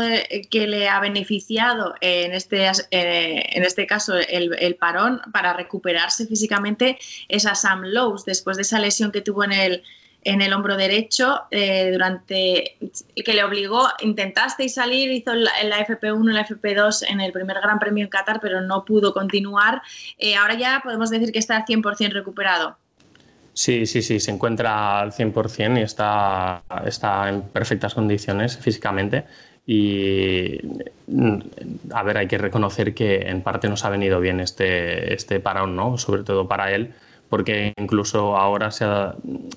que le ha beneficiado en este, eh, en este caso el, parón para recuperarse físicamente es a Sam Lowe, después de esa lesión que tuvo en el, en el hombro derecho eh, durante que le obligó, intentasteis salir, hizo la, la FP1 y la FP2 en el primer Gran Premio en Qatar, pero no pudo continuar. ahora ya podemos decir que está al 100% recuperado. Sí, sí, sí, se encuentra al 100% y está, está en perfectas condiciones físicamente. Y a ver, hay que reconocer que en parte nos ha venido bien este, este parón, ¿no? Sobre todo para él, porque incluso ahora se ha,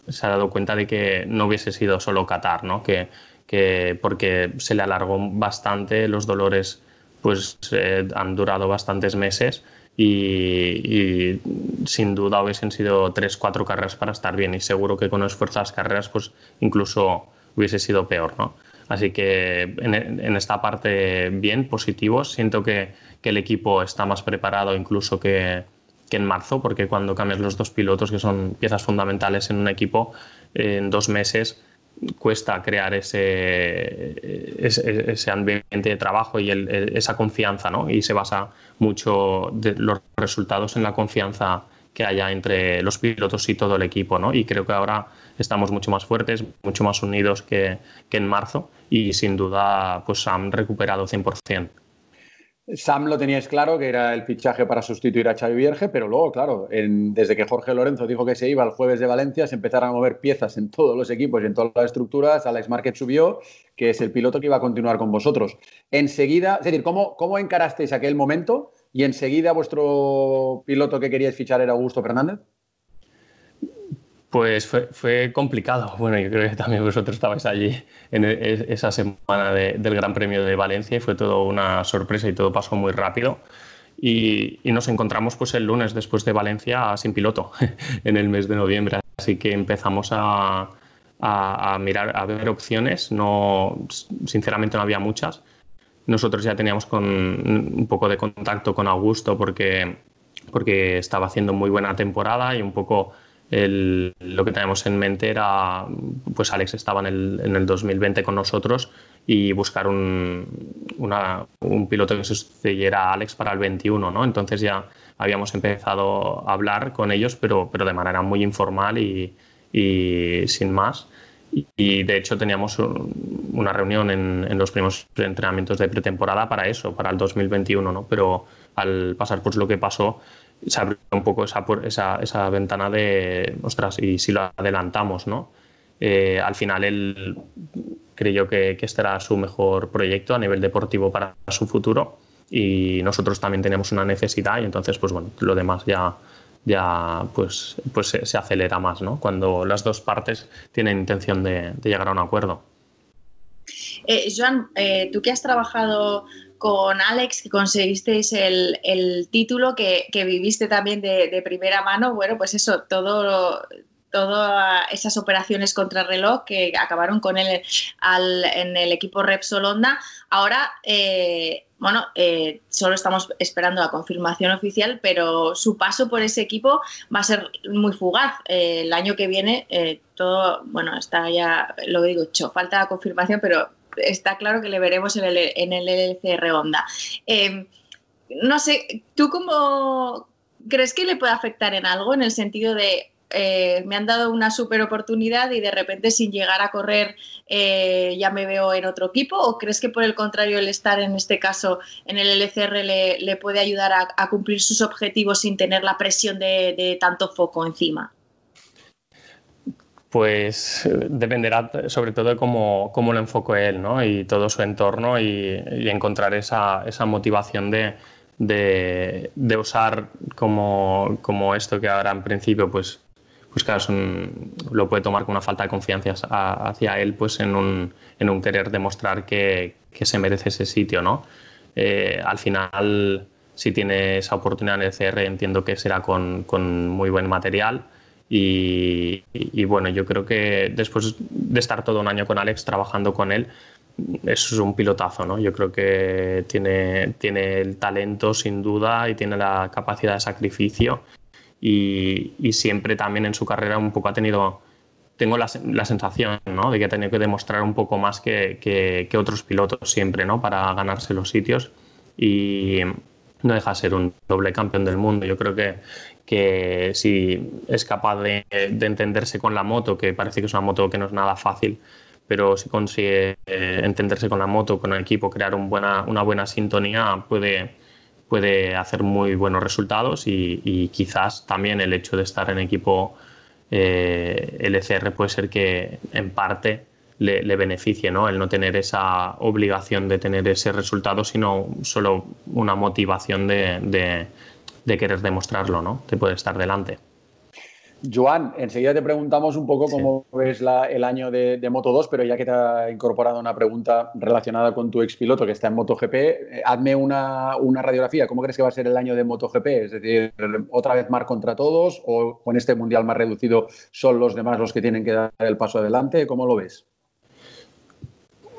se ha dado cuenta de que no hubiese sido solo Qatar, ¿no? Que, que porque se le alargó bastante, los dolores pues eh, han durado bastantes meses y, sin duda hubiesen sido tres, cuatro carreras para estar bien y seguro que con esfuerzo las carreras pues incluso hubiese sido peor, ¿no? Así que en, esta parte bien, positivo. Siento que, que, el equipo está más preparado incluso que, que, en marzo, porque cuando cambias los dos pilotos, que son piezas fundamentales en un equipo, en dos meses cuesta crear ese, ese, ambiente de trabajo y esa confianza, ¿no? Y se basa mucho de los resultados en la confianza que haya entre los pilotos y todo el equipo, ¿no? Y creo que ahora estamos mucho más fuertes, mucho más unidos que, que en marzo y sin duda pues han recuperado 100%. Sam lo teníais claro que era el fichaje para sustituir a Xavi Vierge, pero luego, claro, desde que Jorge Lorenzo dijo que se iba el jueves de Valencia, se empezaron a mover piezas en todos los equipos y en todas las estructuras. Alex Márquez subió, que es el piloto que iba a continuar con vosotros. Enseguida, es decir, ¿cómo, cómo encarasteis aquel momento? Y enseguida vuestro piloto que queríais fichar era Augusto Fernández. Pues fue, complicado. <laughs> Bueno, yo creo que también vosotros estabais allí en e, esa semana del Gran Premio de Valencia y fue todo una sorpresa y todo pasó muy rápido. Y, nos encontramos pues el lunes después de Valencia sin piloto <laughs> en el mes de noviembre. Así que empezamos a, mirar, a ver opciones. No, sinceramente no había muchas. Nosotros ya teníamos con, un poco de contacto con Augusto porque, porque estaba haciendo muy buena temporada y un poco lo que tenemos en mente era, pues Alex estaba en el, en el 2020 con nosotros y buscar un, un piloto que sucediera a Alex para el 21, ¿no? Entonces ya habíamos empezado a hablar con ellos, pero, pero de manera muy informal y, y sin más. Y, de hecho teníamos una reunión en, en, los primeros entrenamientos de pretemporada para eso, para el 2021, ¿no? Pero al pasar por lo que pasó, se abrió un poco esa, esa, esa ventana de, ostras, y si lo adelantamos, ¿no? Eh, al final él creyó que, que, este era su mejor proyecto a nivel deportivo para su futuro y nosotros también teníamos una necesidad y entonces pues bueno lo demás ya ya pues pues se, acelera más no cuando las dos partes tienen intención de, llegar a un acuerdo eh, Joan eh, tú que has trabajado con Alex, que conseguisteis el, título, que, viviste también de, primera mano. Bueno, pues eso, todo, todas esas operaciones contra reloj que acabaron con él en el equipo Repsol Honda. Ahora, eh, bueno, eh, solo estamos esperando la confirmación oficial, pero su paso por ese equipo va a ser muy fugaz. Eh, el año que viene, todo, bueno, está ya, lo digo, hecho, falta la confirmación, pero está claro que le veremos en el, en el LCR Honda. Em, no sé, ¿tú cómo crees que le puede afectar en algo en el sentido de eh, me han dado una super oportunidad y de repente sin llegar a correr eh, ya me veo en otro equipo? ¿O crees que por el contrario el estar en este caso en el LCR le, puede ayudar a, cumplir sus objetivos sin tener la presión de tanto foco encima? Pues dependerá sobre todo de cómo, cómo lo enfoco él ¿no? y todo su entorno y, encontrar esa, esa motivación de, de, usar como, como, esto que ahora en principio pues, pues claro, lo puede tomar con una falta de confianza hacia él pues en un, en un querer demostrar que, que, se merece ese sitio. ¿no? eh, al final, si tiene esa oportunidad en el CR, entiendo que será con, con muy buen material. Y, y, bueno, yo creo que después de estar todo un año con Alex trabajando con él, eso es un pilotazo, ¿no? Yo creo que tiene, tiene el talento sin duda y tiene la capacidad de sacrificio y, y siempre también en su carrera un poco ha tenido, tengo la, la sensación, ¿no? De que ha tenido que demostrar un poco más que, que, que, otros pilotos siempre, ¿no? Para ganarse los sitios y no deja de ser un doble campeón del mundo. Yo creo que, que si es capaz de, de entenderse con la moto, que parece que es una moto que no es nada fácil, pero si consigue eh, entenderse con la moto, con el equipo, crear un buena, una buena sintonía, puede, puede hacer muy buenos resultados y, y quizás también el hecho de estar en equipo eh, LCR puede ser que en parte le, le, beneficie, ¿no? El no tener esa obligación de tener ese resultado, sino solo una motivación de, de, de querer demostrarlo, ¿no? De poder estar delante. Joan, enseguida te preguntamos un poco cómo sí. ves la, el año de, de, Moto 2, pero ya que te ha incorporado una pregunta relacionada con tu expiloto que está en MotoGP, eh, hazme una, una, radiografía. ¿Cómo crees que va a ser el año de MotoGP? Es decir, ¿otra vez mar contra todos o con este mundial más reducido son los demás los que tienen que dar el paso adelante? ¿Cómo lo ves?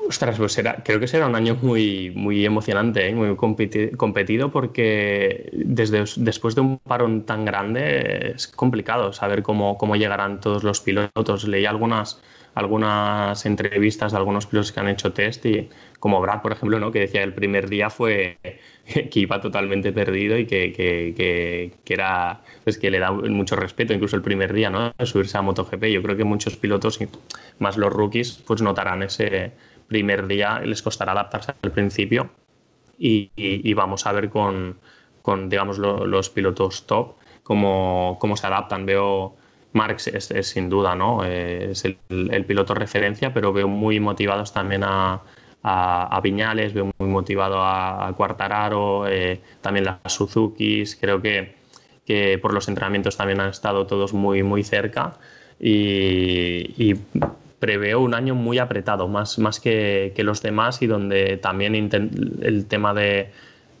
Ostras, pues será, creo que será un año muy, emocionante, ¿eh? muy competi competido, porque desde, después de un parón tan grande es complicado saber cómo, llegarán todos los pilotos. Leí algunas, entrevistas de algunos pilotos que han hecho test y como Brad, por ejemplo, ¿no? que decía que el primer día fue <laughs> que iba totalmente perdido y que, era pues que le da mucho respeto, incluso el primer día, ¿no? subirse a MotoGP. Yo creo que muchos pilotos, más los rookies, pues notarán ese primer día les costará adaptarse al principio y, y, y vamos a ver con, con digamos, lo, los pilotos top cómo, cómo, se adaptan. Veo Marx es, es sin duda, ¿no? Es el, el, piloto referencia, pero veo muy motivados también a, a, a Viñales, veo muy motivado a, a Quartararo, eh, también las Suzukis, creo que, que por los entrenamientos también han estado todos muy, muy cerca y, y preveo un año muy apretado, más, más que, que los demás y donde también el tema de,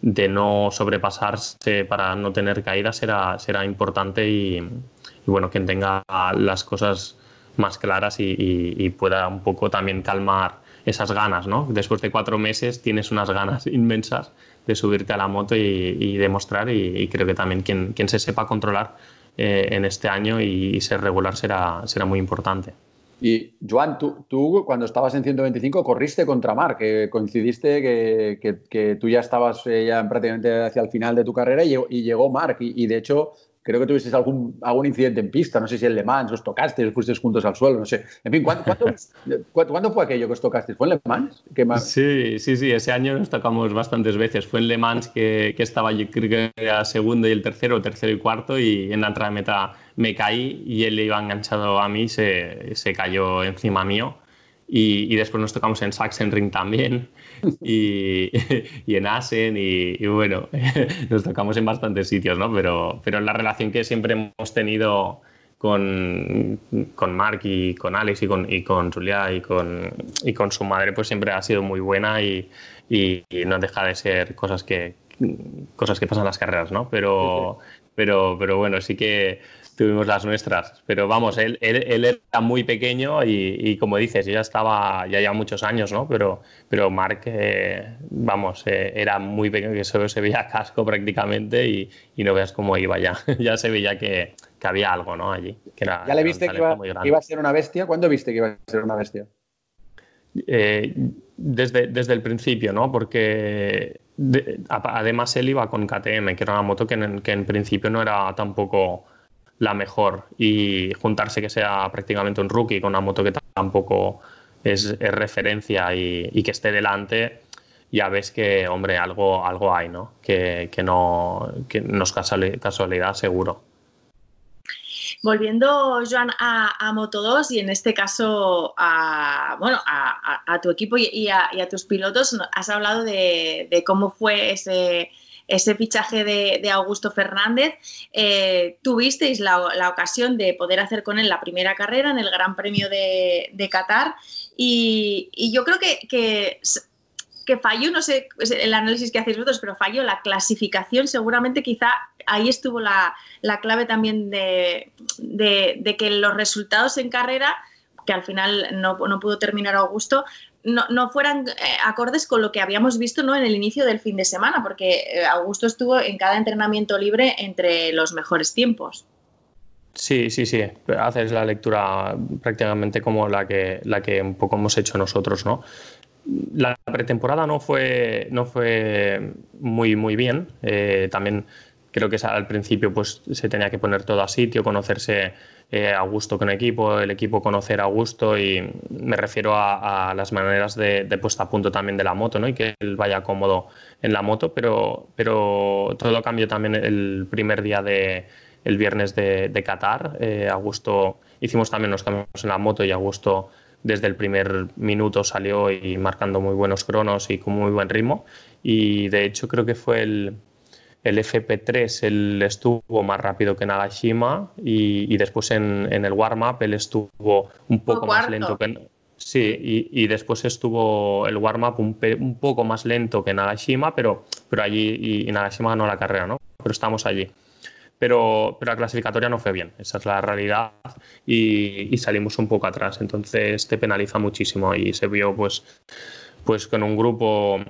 de, no sobrepasarse para no tener caídas será, será importante y, y, bueno, quien tenga las cosas más claras y, y, y, pueda un poco también calmar esas ganas, ¿no? Después de cuatro meses tienes unas ganas <laughs> inmensas de subirte a la moto y, demostrar y, creo que también quien, quien se sepa controlar eh, en este año y, ser regular será, será muy importante. Y Joan, tú, tú, cuando estabas en 125 corriste contra Mar, que coincidiste que, que, que tú ya estabas eh, ya prácticamente hacia el final de tu carrera y y llegó Mark. Y, y, de hecho, creo que tuvisteis algún, algún incidente en pista, no sé si en Le Mans, os tocasteis, os fuisteis juntos al suelo, no sé. En fin, ¿cuándo, cuándo, <laughs> ¿cuándo fue aquello que os tocasteis? ¿Fue en Le Mans? Sí, sí, sí, ese año nos tocamos bastantes veces. Fue en Le Mans que, que estaba, yo creo que era segundo y el tercero, tercero y cuarto, y en la entrada de meta me caí y él le iba enganchado a mí, se, se cayó encima mío. Y, y, después nos tocamos en Sachsenring también y, <laughs> y en Asen y, y, bueno, <laughs> nos tocamos en bastantes sitios, ¿no? Pero, pero la relación que siempre hemos tenido con, con Mark y con Alex y con, y con Julia y con, y con su madre pues siempre ha sido muy buena y, y, no deja de ser cosas que, cosas que pasan en las carreras, ¿no? Pero, pero, pero bueno, sí que tuvimos las nuestras. Pero vamos, él, él, él era muy pequeño y, y, como dices, ya estaba, ya lleva muchos años, ¿no? Pero, pero Mark, eh, vamos, eh, era muy pequeño, que solo se veía casco prácticamente y, y no veas cómo iba ya. <laughs> ya se veía que, que, había algo, ¿no? Allí. Que era, ¿Ya le viste que iba, que iba, a ser una bestia? ¿Cuándo viste que iba a ser una bestia? Eh, desde, desde el principio, ¿no? Porque de, además él iba con KTM, que era una moto que en, que en principio no era tampoco la mejor y juntarse que sea prácticamente un rookie con una moto que tampoco es, referencia y, que esté delante, ya ves que, hombre, algo, algo hay, ¿no? Que, que no, que no es casualidad, seguro. Volviendo, Joan, a, a, Moto 2 y en este caso a, bueno, a, tu equipo y, a, tus pilotos, has hablado de, de cómo fue ese, ese fichaje de, de Augusto Fernández. Eh, tuvisteis la, la, ocasión de poder hacer con él la primera carrera en el Gran Premio de, de Qatar y, yo creo que, que que falló, no sé el análisis que hacéis vosotros, pero falló la clasificación, seguramente quizá ahí estuvo la, clave también de, que los resultados en carrera, que al final no, pudo terminar Augusto, no, no fueran eh, acordes con lo que habíamos visto ¿no? en el inicio del fin de semana, porque eh, Augusto estuvo en cada entrenamiento libre entre los mejores tiempos. Sí, sí, sí. Haces la lectura prácticamente como la que, la que un poco hemos hecho nosotros, ¿no? La pretemporada no fue, no fue muy, muy bien. Eh, también creo que al principio pues, se tenía que poner todo a sitio, conocerse eh, a gusto con el equipo, el equipo conocer a gusto y me refiero a, las maneras de, puesta a punto también de la moto ¿no? y que él vaya cómodo en la moto, pero, pero todo cambió también el primer día de el viernes de, Qatar. Eh, Augusto, hicimos también los cambios en la moto y Augusto desde el primer minuto salió y marcando muy buenos cronos y con muy buen ritmo. Y de hecho creo que fue el, el FP3, él estuvo más rápido que Nagashima y, después en, el warm-up él estuvo un poco más lento que... Sí, y, después estuvo el warm-up un, poco más lento que Nagashima, pero, pero allí y, y Nagashima ganó la carrera, ¿no? Pero estamos allí. Pero, pero la clasificatoria no fue bien, esa es la realidad y, salimos un poco atrás, entonces te penaliza muchísimo y se vio pues, pues con un grupo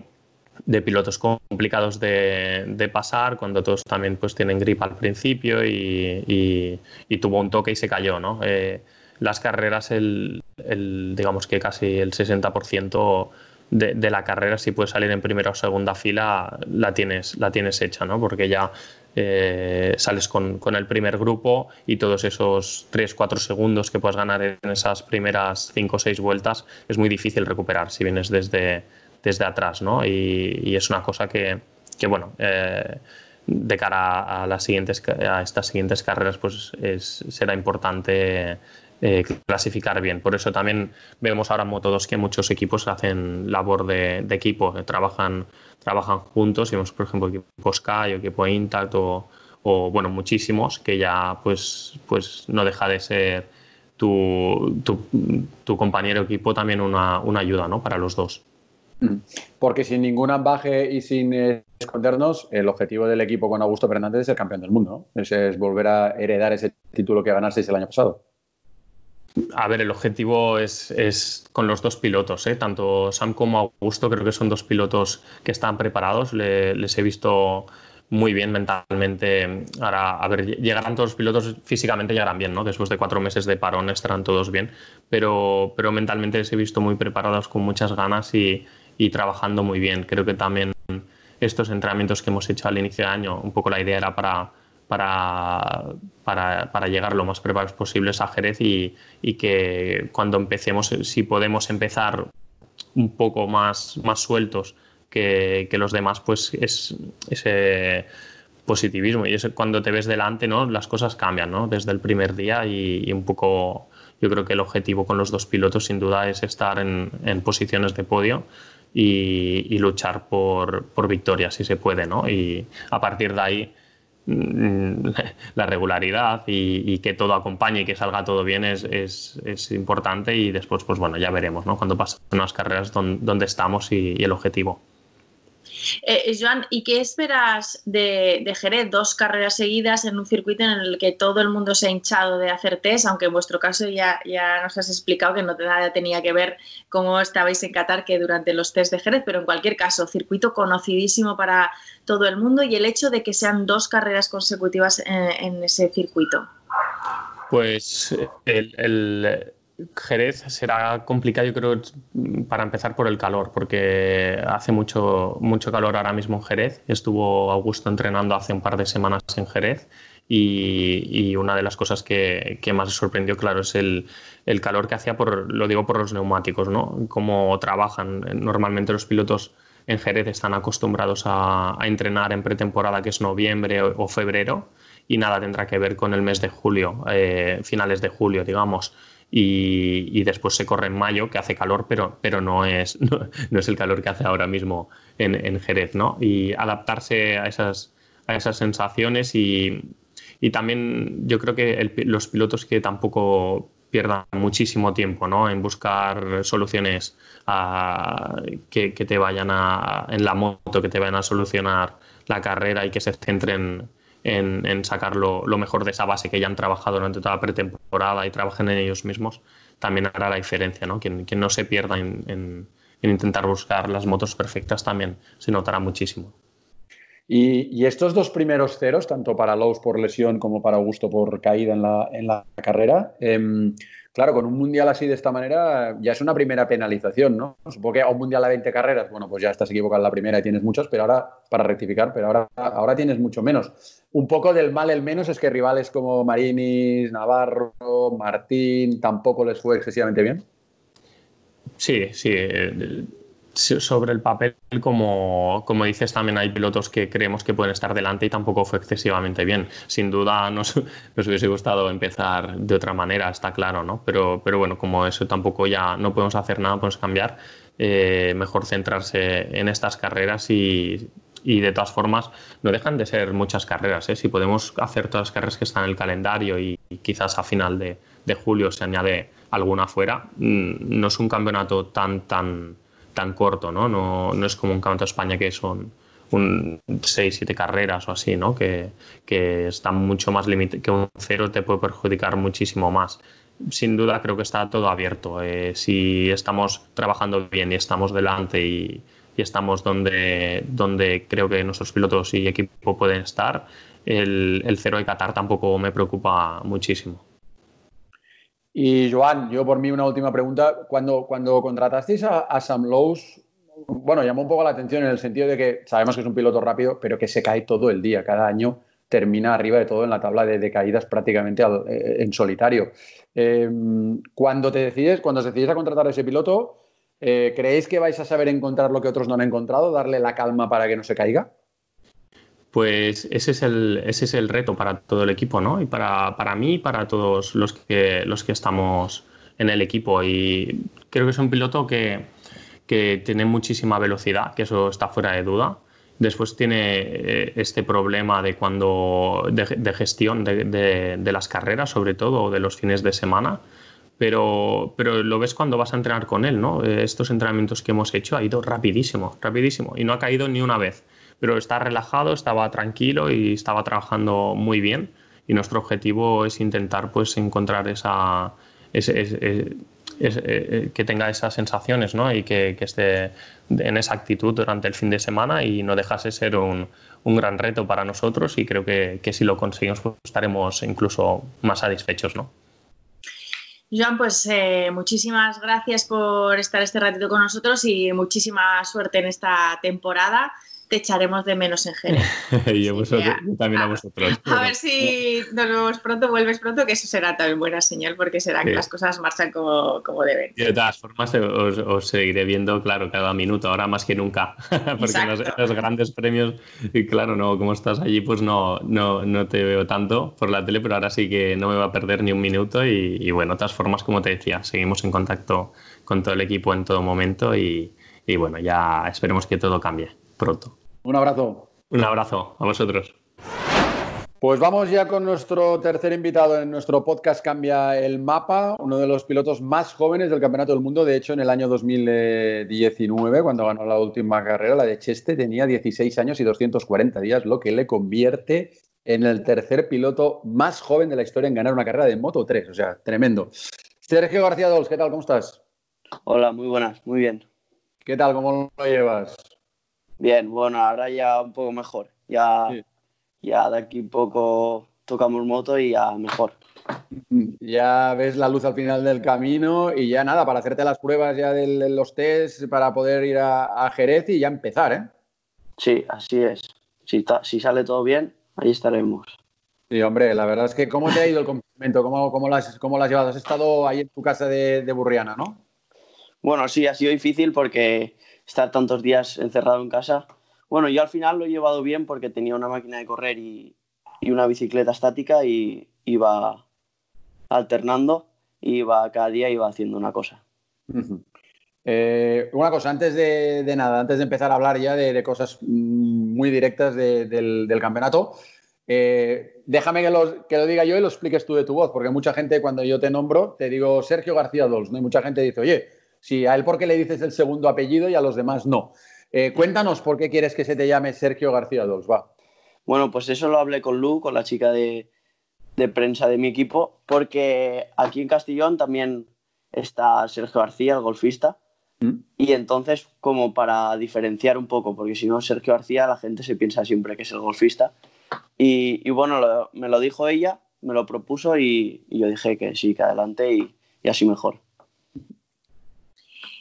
de pilotos complicados de, pasar, cuando todos también pues tienen gripa al principio y, tuvo un toque y se cayó, ¿no? Eh, las carreras, el, digamos que casi el 60% de, de, la carrera, si puedes salir en primera o segunda fila, la tienes, la tienes hecha, ¿no? Porque ya eh, sales con, el primer grupo y todos esos 3-4 segundos que puedas ganar en esas primeras 5 o 6 vueltas es muy difícil recuperar si vienes desde, desde atrás, ¿no? Y, es una cosa que, bueno, eh, de cara a, las siguientes, a estas siguientes carreras, pues será importante eh, clasificar bien. Por eso también vemos ahora en Moto 2 que muchos equipos hacen labor de, equipo, trabajan, trabajan juntos. Vemos, por ejemplo, equipo Sky o equipo Intact o, bueno, muchísimos que ya pues, pues no deja de ser tu, tu, compañero equipo también una, ayuda ¿no? para los dos. Mm. Porque sin ningún ambaje y sin escondernos, el objetivo del equipo con Augusto Fernández es ser campeón del mundo. ¿no? es volver a heredar ese título que ganasteis el año pasado. A ver, el objetivo es, con los dos pilotos, ¿eh? tanto Sam como Augusto, creo que son dos pilotos que están preparados. les he visto muy bien mentalmente. Ahora, a ver, llegarán todos los pilotos físicamente, llegarán bien, ¿no? Después de cuatro meses de parón estarán todos bien, pero, pero mentalmente les he visto muy preparados, con muchas ganas y, y trabajando muy bien. Creo que también estos entrenamientos que hemos hecho al inicio de año, un poco la idea era para para, para, para, llegar lo más preparados posibles a Jerez y, y, que cuando empecemos, si podemos empezar un poco más, más sueltos que, que los demás, pues es ese positivismo y es cuando te ves delante, ¿no? Las cosas cambian, ¿no? Desde el primer día y, un poco, yo creo que el objetivo con los dos pilotos sin duda es estar en, en posiciones de podio y, y, luchar por, por victoria si se puede, ¿no? Y a partir de ahí Mm, <laughs> la regularidad y, que todo acompañe y que salga todo bien es, es, importante y después pues bueno ya veremos ¿no? cuando pasen unas carreras dónde, estamos y, el objetivo. Eh, eh, Joan, ¿y qué esperas de, Jerez? Dos carreras seguidas en un circuito en el que todo el mundo se ha hinchado de hacer test, aunque en vuestro caso ya, ya nos has explicado que no nada tenía que ver cómo estabais en Qatar que durante los test de Jerez, pero en cualquier caso, circuito conocidísimo para todo el mundo y el hecho de que sean dos carreras consecutivas en, ese circuito. Pues el Jerez será complicado, yo creo, para empezar por el calor, porque hace mucho, mucho calor ahora mismo en Jerez. Estuvo Augusto entrenando hace un par de semanas en Jerez y, una de las cosas que, más me sorprendió, claro, es el, calor que hacía, por, lo digo por los neumáticos, ¿no? Cómo trabajan. Normalmente los pilotos en Jerez están acostumbrados a, entrenar en pretemporada, que es noviembre o, febrero, y nada tendrá que ver con el mes de julio, eh, finales de julio, digamos y, después se corre en mayo, que hace calor, pero, pero no, es, <laughs> no, es el calor que hace ahora mismo en, en, Jerez, ¿no? Y adaptarse a esas, a esas sensaciones y, y también yo creo que los pilotos que tampoco pierdan muchísimo tiempo ¿no? en buscar soluciones que, te vayan a, en la moto, que te vayan a solucionar la carrera y que se centren en, sacar lo, mejor de esa base que ya han trabajado durante toda la pretemporada y trabajen en ellos mismos, también hará la diferencia. ¿no? Quien, no se pierda en, intentar buscar las motos perfectas también se notará muchísimo. Y, estos dos primeros ceros, tanto para Lowe's por lesión como para Augusto por caída en la, en la carrera, em, Claro, con un mundial así de esta manera ya es una primera penalización, ¿no? Supongo que a un mundial a 20 carreras, bueno, pues ya estás equivocado en la primera y tienes muchos, pero ahora, para rectificar, pero ahora, ahora tienes mucho menos. Un poco del mal el menos es que rivales como Marinis, Navarro, Martín, tampoco les fue excesivamente bien. Sí, sí sobre el papel, como, como, dices, también hay pilotos que creemos que pueden estar delante y tampoco fue excesivamente bien. Sin duda <laughs> nos, nos, hubiese gustado empezar de otra manera, está claro, ¿no? Pero, pero bueno, como eso tampoco ya no podemos hacer nada, podemos cambiar, eh, mejor centrarse en estas carreras y, y, de todas formas no dejan de ser muchas carreras. ¿eh? Si podemos hacer todas las carreras que están en el calendario y, quizás a final de, de julio se añade alguna fuera, mm, no es un campeonato tan, tan tan corto, ¿no? ¿no? No es como un Campeonato de España que son un 6, 7 carreras o así, ¿no? Que, que está mucho más limitado, que un cero te puede perjudicar muchísimo más. Sin duda creo que está todo abierto. Eh, si estamos trabajando bien y estamos delante y, y, estamos donde, donde creo que nuestros pilotos y equipo pueden estar, el, el cero de Qatar tampoco me preocupa muchísimo. Y Joan, yo por mí una última pregunta. Cuando, cuando contratasteis a, Sam Lowe's, bueno, llamó un poco la atención en el sentido de que sabemos que es un piloto rápido, pero que se cae todo el día. Cada año termina arriba de todo en la tabla de, caídas prácticamente eh, en solitario. Em, cuando te decides, cuando os decidís a contratar a ese piloto, eh, ¿creéis que vais a saber encontrar lo que otros no han encontrado? ¿Darle la calma para que no se caiga? Pues ese es el, ese es el reto para todo el equipo, ¿no? Y para, para mí y para todos los que, los que estamos en el equipo. Y creo que es un piloto que, que tiene muchísima velocidad, que eso está fuera de duda. Después tiene eh, este problema de cuando de, gestión de, de, las carreras, sobre todo, de los fines de semana. Pero, pero lo ves cuando vas a entrenar con él, ¿no? Estos entrenamientos que hemos hecho ha ido rapidísimo, rapidísimo, y no ha caído ni una vez pero está relajado, estaba tranquilo y estaba trabajando muy bien. Y nuestro objetivo es intentar pues encontrar esa, eh, eh, que tenga esas sensaciones ¿no? y que, esté en esa actitud durante el fin de semana y no dejase ser un, un gran reto para nosotros y creo que, que si lo conseguimos pues estaremos incluso más satisfechos. ¿no? Joan, pues eh, muchísimas gracias por estar este ratito con nosotros y muchísima suerte en esta temporada te echaremos de menos en <laughs> y yo, también a, vosotros. A ver si nos vemos pronto, vuelves pronto, que eso será también buena señal, porque será que las cosas marchan como, como deben. de todas formas, os, seguiré viendo, claro, cada minuto, ahora más que nunca, <laughs> porque en los, grandes premios, y claro, no, como estás allí, pues no, no, no, te veo tanto por la tele, pero ahora sí que no me va a perder ni un minuto y, y bueno, de todas formas, como te decía, seguimos en contacto con todo el equipo en todo momento y, y bueno, ya esperemos que todo cambie pronto. Un abrazo. Un abrazo a vosotros. Pues vamos ya con nuestro tercer invitado en nuestro podcast Cambia el Mapa, uno de los pilotos más jóvenes del Campeonato del Mundo. De hecho, en el año 2019, cuando ganó la última carrera, la de Cheste, tenía 16 años y 240 días, lo que le convierte en el tercer piloto más joven de la historia en ganar una carrera de Moto 3. O sea, tremendo. Sergio García Dols, ¿qué tal? ¿Cómo estás? Hola, muy buenas, muy bien. ¿Qué tal? ¿Cómo lo llevas? Bien, bueno, ahora ya un poco mejor. Ya, ya de aquí poco tocamos moto y ya mejor. Ya ves la luz al final del camino y ya nada, para hacerte las pruebas ya de los test para poder ir a, Jerez y ya empezar, ¿eh? Sí, así es. Si, si sale todo bien, ahí estaremos. Sí, hombre, la verdad es que ¿cómo te ha ido el confinamiento? ¿Cómo, cómo, lo, has, cómo lo has llevado? Has estado ahí en tu casa de, de Burriana, ¿no? Bueno, sí, ha sido difícil porque estar tantos días encerrado en casa. Bueno, yo al final lo he llevado bien porque tenía una máquina de correr y, una bicicleta estática y iba alternando, iba cada día iba haciendo una cosa. Eh, una cosa, antes de, nada, antes de empezar a hablar ya de, cosas muy directas del, campeonato, Eh, déjame que, lo diga yo y lo expliques tú de tu voz, porque mucha gente cuando yo te nombro, te digo Sergio García Dols, ¿no? Y mucha gente dice, oye, si a él por qué le dices el segundo apellido y a los demás no. Eh, cuéntanos por qué quieres que se te llame Sergio García Dols, va. Bueno, pues eso lo hablé con Lu, con la chica de, prensa de mi equipo, porque aquí en Castellón también está Sergio García, el golfista, ¿Mm? y entonces como para diferenciar un poco, porque si no Sergio García la gente se piensa siempre que es el golfista, y, bueno, me lo dijo ella, me lo propuso y, yo dije que sí, que adelante y así mejor.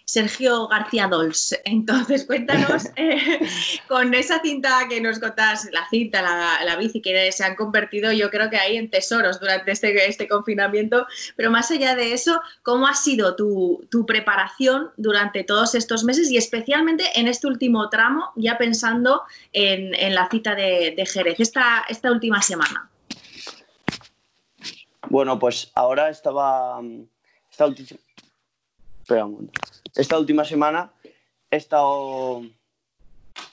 Sergio García Dols. Entonces, cuéntanos, <laughs> eh, con esa cinta que nos contás, la cinta, la, bici, que se han convertido yo creo que ahí en tesoros durante este, este confinamiento, pero más allá de eso, ¿cómo ha sido tu, preparación durante todos estos meses y especialmente en este último tramo, ya pensando en, la cita de, Jerez, esta, esta última semana? Bueno, pues ahora estaba... Esta última... Espera un esta última semana he estado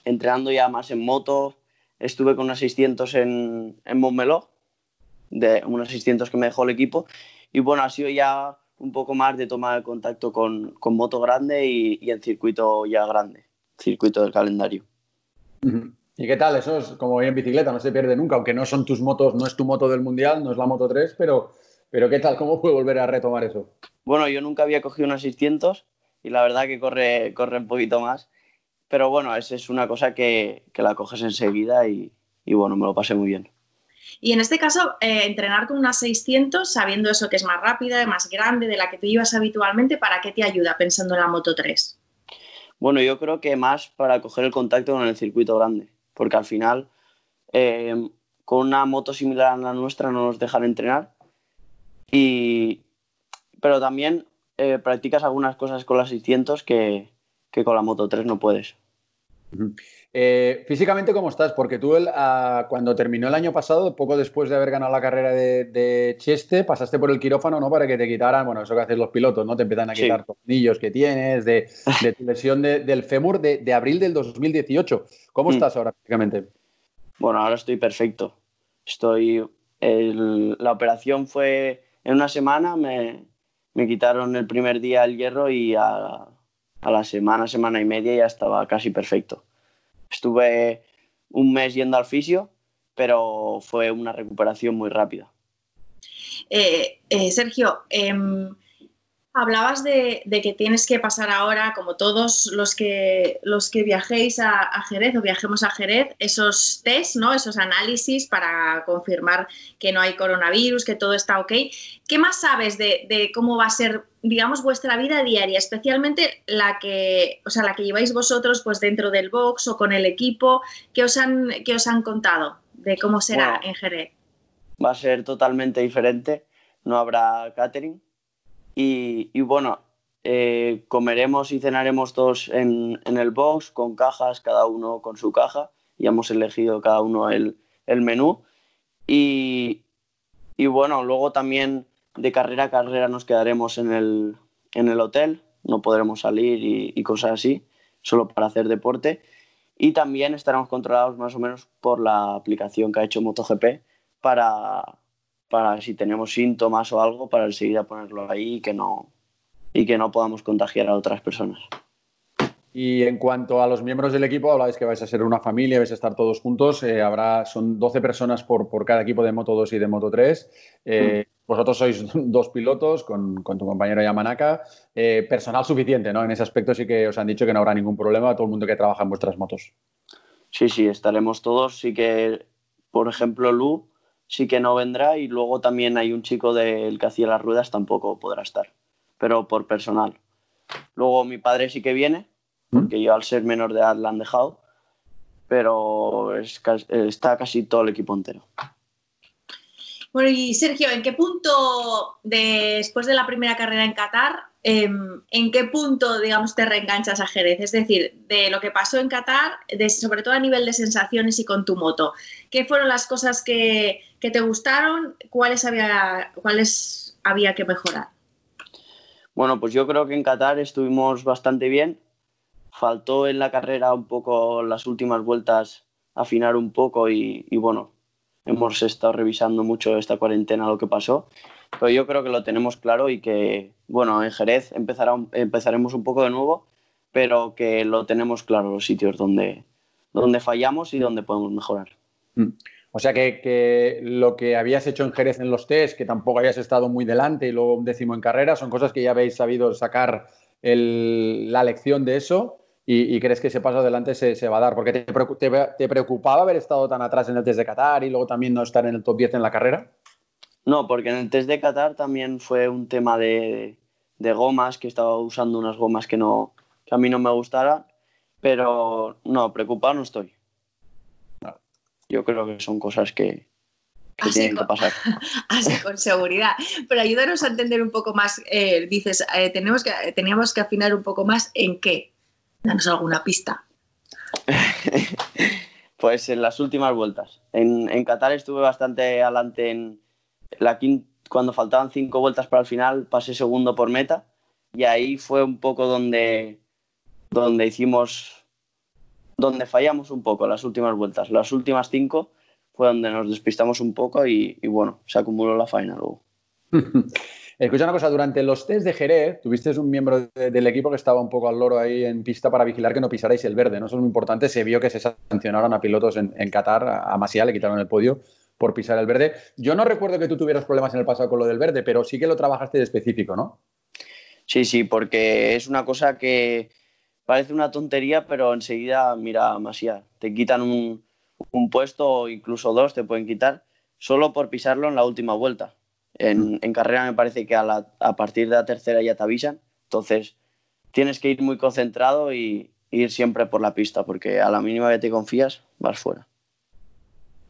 entrenando ya más en moto. Estuve con unas 600 en, en Montmeló, de unas 600 que me dejó el equipo. Y bueno, ha sido ya un poco más de tomar contacto con, moto grande y, y, el circuito ya grande, circuito del calendario. ¿Y qué tal? Eso es como ir en bicicleta, no se pierde nunca, aunque no son tus motos, no es tu moto del mundial, no es la moto 3, pero, pero ¿qué tal? ¿Cómo fue volver a retomar eso? Bueno, yo nunca había cogido unas 600 y la verdad que corre, corre un poquito más. Pero bueno, esa es una cosa que, la coges enseguida y, bueno, me lo pasé muy bien. Y en este caso, eh, entrenar con unas 600, sabiendo eso que es más rápida, más grande de la que tú ibas habitualmente, ¿para qué te ayuda pensando en la Moto 3? Bueno, yo creo que más para coger el contacto con el circuito grande, porque al final eh, con una moto similar a la nuestra no nos dejan entrenar. Y, pero también eh, practicas algunas cosas con las 600 que, con la Moto 3 no puedes. Eh, físicamente, ¿cómo estás? Porque tú, ah, cuando terminó el año pasado, poco después de haber ganado la carrera de, Cheste, pasaste por el quirófano, ¿no? Para que te quitaran, bueno, eso que hacen los pilotos, ¿no? Te empiezan a quitar tornillos que tienes, de, tu lesión del fémur de, abril del 2018. ¿Cómo mm. estás ahora físicamente? Bueno, ahora estoy perfecto. Estoy. la operación fue en una semana, me, me quitaron el primer día el hierro y a, la semana, semana y media ya estaba casi perfecto. Estuve un mes yendo al fisio, pero fue una recuperación muy rápida. Eh, eh, Sergio, em, Hablabas de, que tienes que pasar ahora, como todos los que, los que viajéis a, Jerez o viajemos a Jerez, esos test, ¿no? esos análisis para confirmar que no hay coronavirus, que todo está ok. ¿Qué más sabes de, cómo va a ser, digamos, vuestra vida diaria, especialmente la que, o sea, la que lleváis vosotros pues, dentro del box o con el equipo? ¿Qué os han, qué os han contado de cómo será en Jerez? Va a ser totalmente diferente. No habrá catering y, bueno, eh, comeremos y cenaremos todos en, el box con cajas, cada uno con su caja. Y hemos elegido cada uno el, menú. Y, bueno, luego también de carrera a carrera nos quedaremos en el, en el hotel. No podremos salir y, cosas así, solo para hacer deporte. Y también estaremos controlados más o menos por la aplicación que ha hecho MotoGP para, para si tenemos síntomas o algo, para enseguida ponerlo ahí y que no, y que no podamos contagiar a otras personas. Y en cuanto a los miembros del equipo, habláis que vais a ser una familia, vais a estar todos juntos. Eh, habrá, son 12 personas por, por, cada equipo de Moto 2 y de Moto 3. Eh, mm. Vosotros sois <laughs> dos pilotos con, con tu compañero Yamanaka. Eh, personal suficiente, ¿no? En ese aspecto sí que os han dicho que no habrá ningún problema a todo el mundo que trabaja en vuestras motos. Sí, sí, estaremos todos. Sí que, por ejemplo, Lu sí que no vendrá y luego también hay un chico del que hacía las ruedas, tampoco podrá estar, pero por personal. Luego mi padre sí que viene, porque yo al ser menor de edad la han dejado, pero está casi todo el equipo entero. Bueno, y Sergio, ¿en qué punto después de la primera carrera en Qatar Em, ¿en qué punto, digamos, te reenganchas a Jerez? Es decir, de lo que pasó en Qatar, sobre todo a nivel de sensaciones y con tu moto. ¿Qué fueron las cosas que, te gustaron? ¿Cuáles había, ¿Cuáles había que mejorar? Bueno, pues yo creo que en Qatar estuvimos bastante bien. Faltó en la carrera un poco las últimas vueltas afinar un poco y, bueno, hemos estado revisando mucho esta cuarentena lo que pasó, pero yo creo que lo tenemos claro y que, bueno, en Jerez empezaremos un poco de nuevo, pero que lo tenemos claro los sitios donde, donde fallamos y donde podemos mejorar. Mm. O sea que, lo que habías hecho en Jerez en los test, que tampoco habías estado muy delante y luego un décimo en carrera, son cosas que ya habéis sabido sacar la lección de eso y, crees que ese paso adelante se, va a dar. Porque te, te, preocupaba haber estado tan atrás en el test de Qatar y luego también no estar en el top 10 en la carrera. No, porque en el test de Qatar también fue un tema de, de gomas, que estaba usando unas gomas que, no, que a mí no me gustaran, pero no, preocupado no estoy yo creo que son cosas que, tienen que pasar. <laughs> Así con seguridad. Pero ayúdanos a entender un poco más. Eh, dices, eh, tenemos que, teníamos que afinar un poco más en qué. Danos alguna pista. <laughs> pues en las últimas vueltas. En, en Qatar estuve bastante adelante en la quinta, cuando faltaban cinco vueltas para el final, pasé segundo por meta. Y ahí fue un poco donde, donde hicimos donde fallamos un poco las últimas vueltas. Las últimas cinco fue donde nos despistamos un poco y, bueno, se acumuló la faena luego. <laughs> Escucha una cosa, durante los test de Jerez tuviste un miembro del equipo que estaba un poco al loro ahí en pista para vigilar que no pisarais el verde, ¿no? Eso es muy importante, se vio que se sancionaron a pilotos en, Qatar, a Masia le quitaron el podio por pisar el verde. Yo no recuerdo que tú tuvieras problemas en el pasado con lo del verde, pero sí que lo trabajaste de específico, ¿no? Sí, sí, porque es una cosa que, parece una tontería, pero enseguida, mira, Masía, te quitan un, puesto o incluso dos te pueden quitar solo por pisarlo en la última vuelta. En, mm. carrera me parece que a, partir de la tercera ya te avisan, entonces tienes que ir muy concentrado y ir siempre por la pista, porque a la mínima que te confías, vas fuera.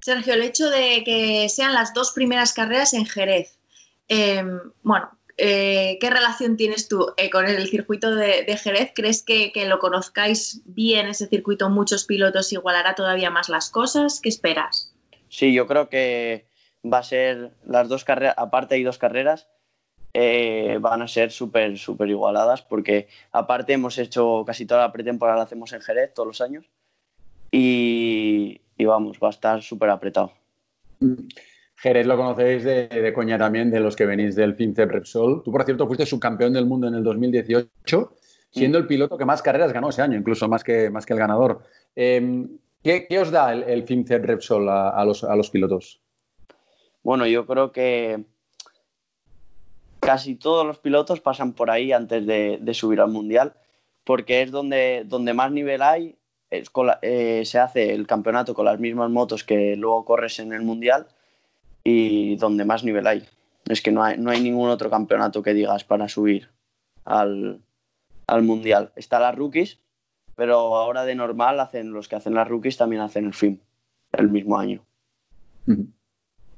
Sergio, el hecho de que sean las dos primeras carreras en Jerez, em, bueno, eh, ¿qué relación tienes tú eh, con el circuito de, Jerez? ¿Crees que, lo conozcáis bien ese circuito, muchos pilotos, igualará todavía más las cosas? ¿Qué esperas? Sí, yo creo que va a ser las dos carreras, aparte hay dos carreras, eh, van a ser súper, súper igualadas porque aparte hemos hecho casi toda la pretemporada, la hacemos en Jerez todos los años y, y vamos, va a estar súper apretado. Jerez lo conocéis de, coña también, de los que venís del FinCEP Repsol. Tú, por cierto, fuiste subcampeón del mundo en el 2018, siendo el piloto que más carreras ganó ese año, incluso más que, más que el ganador. Em, ¿qué, os da el, el FinCEP Repsol a, los, pilotos? Bueno, yo creo que casi todos los pilotos pasan por ahí antes de, subir al Mundial, porque es donde, donde más nivel hay, eh, se hace el campeonato con las mismas motos que luego corres en el Mundial y donde más nivel hay. Es que no hay, no hay ningún otro campeonato que digas para subir al, mundial. Está las rookies, pero ahora de normal hacen los que hacen las rookies también hacen el film el mismo año.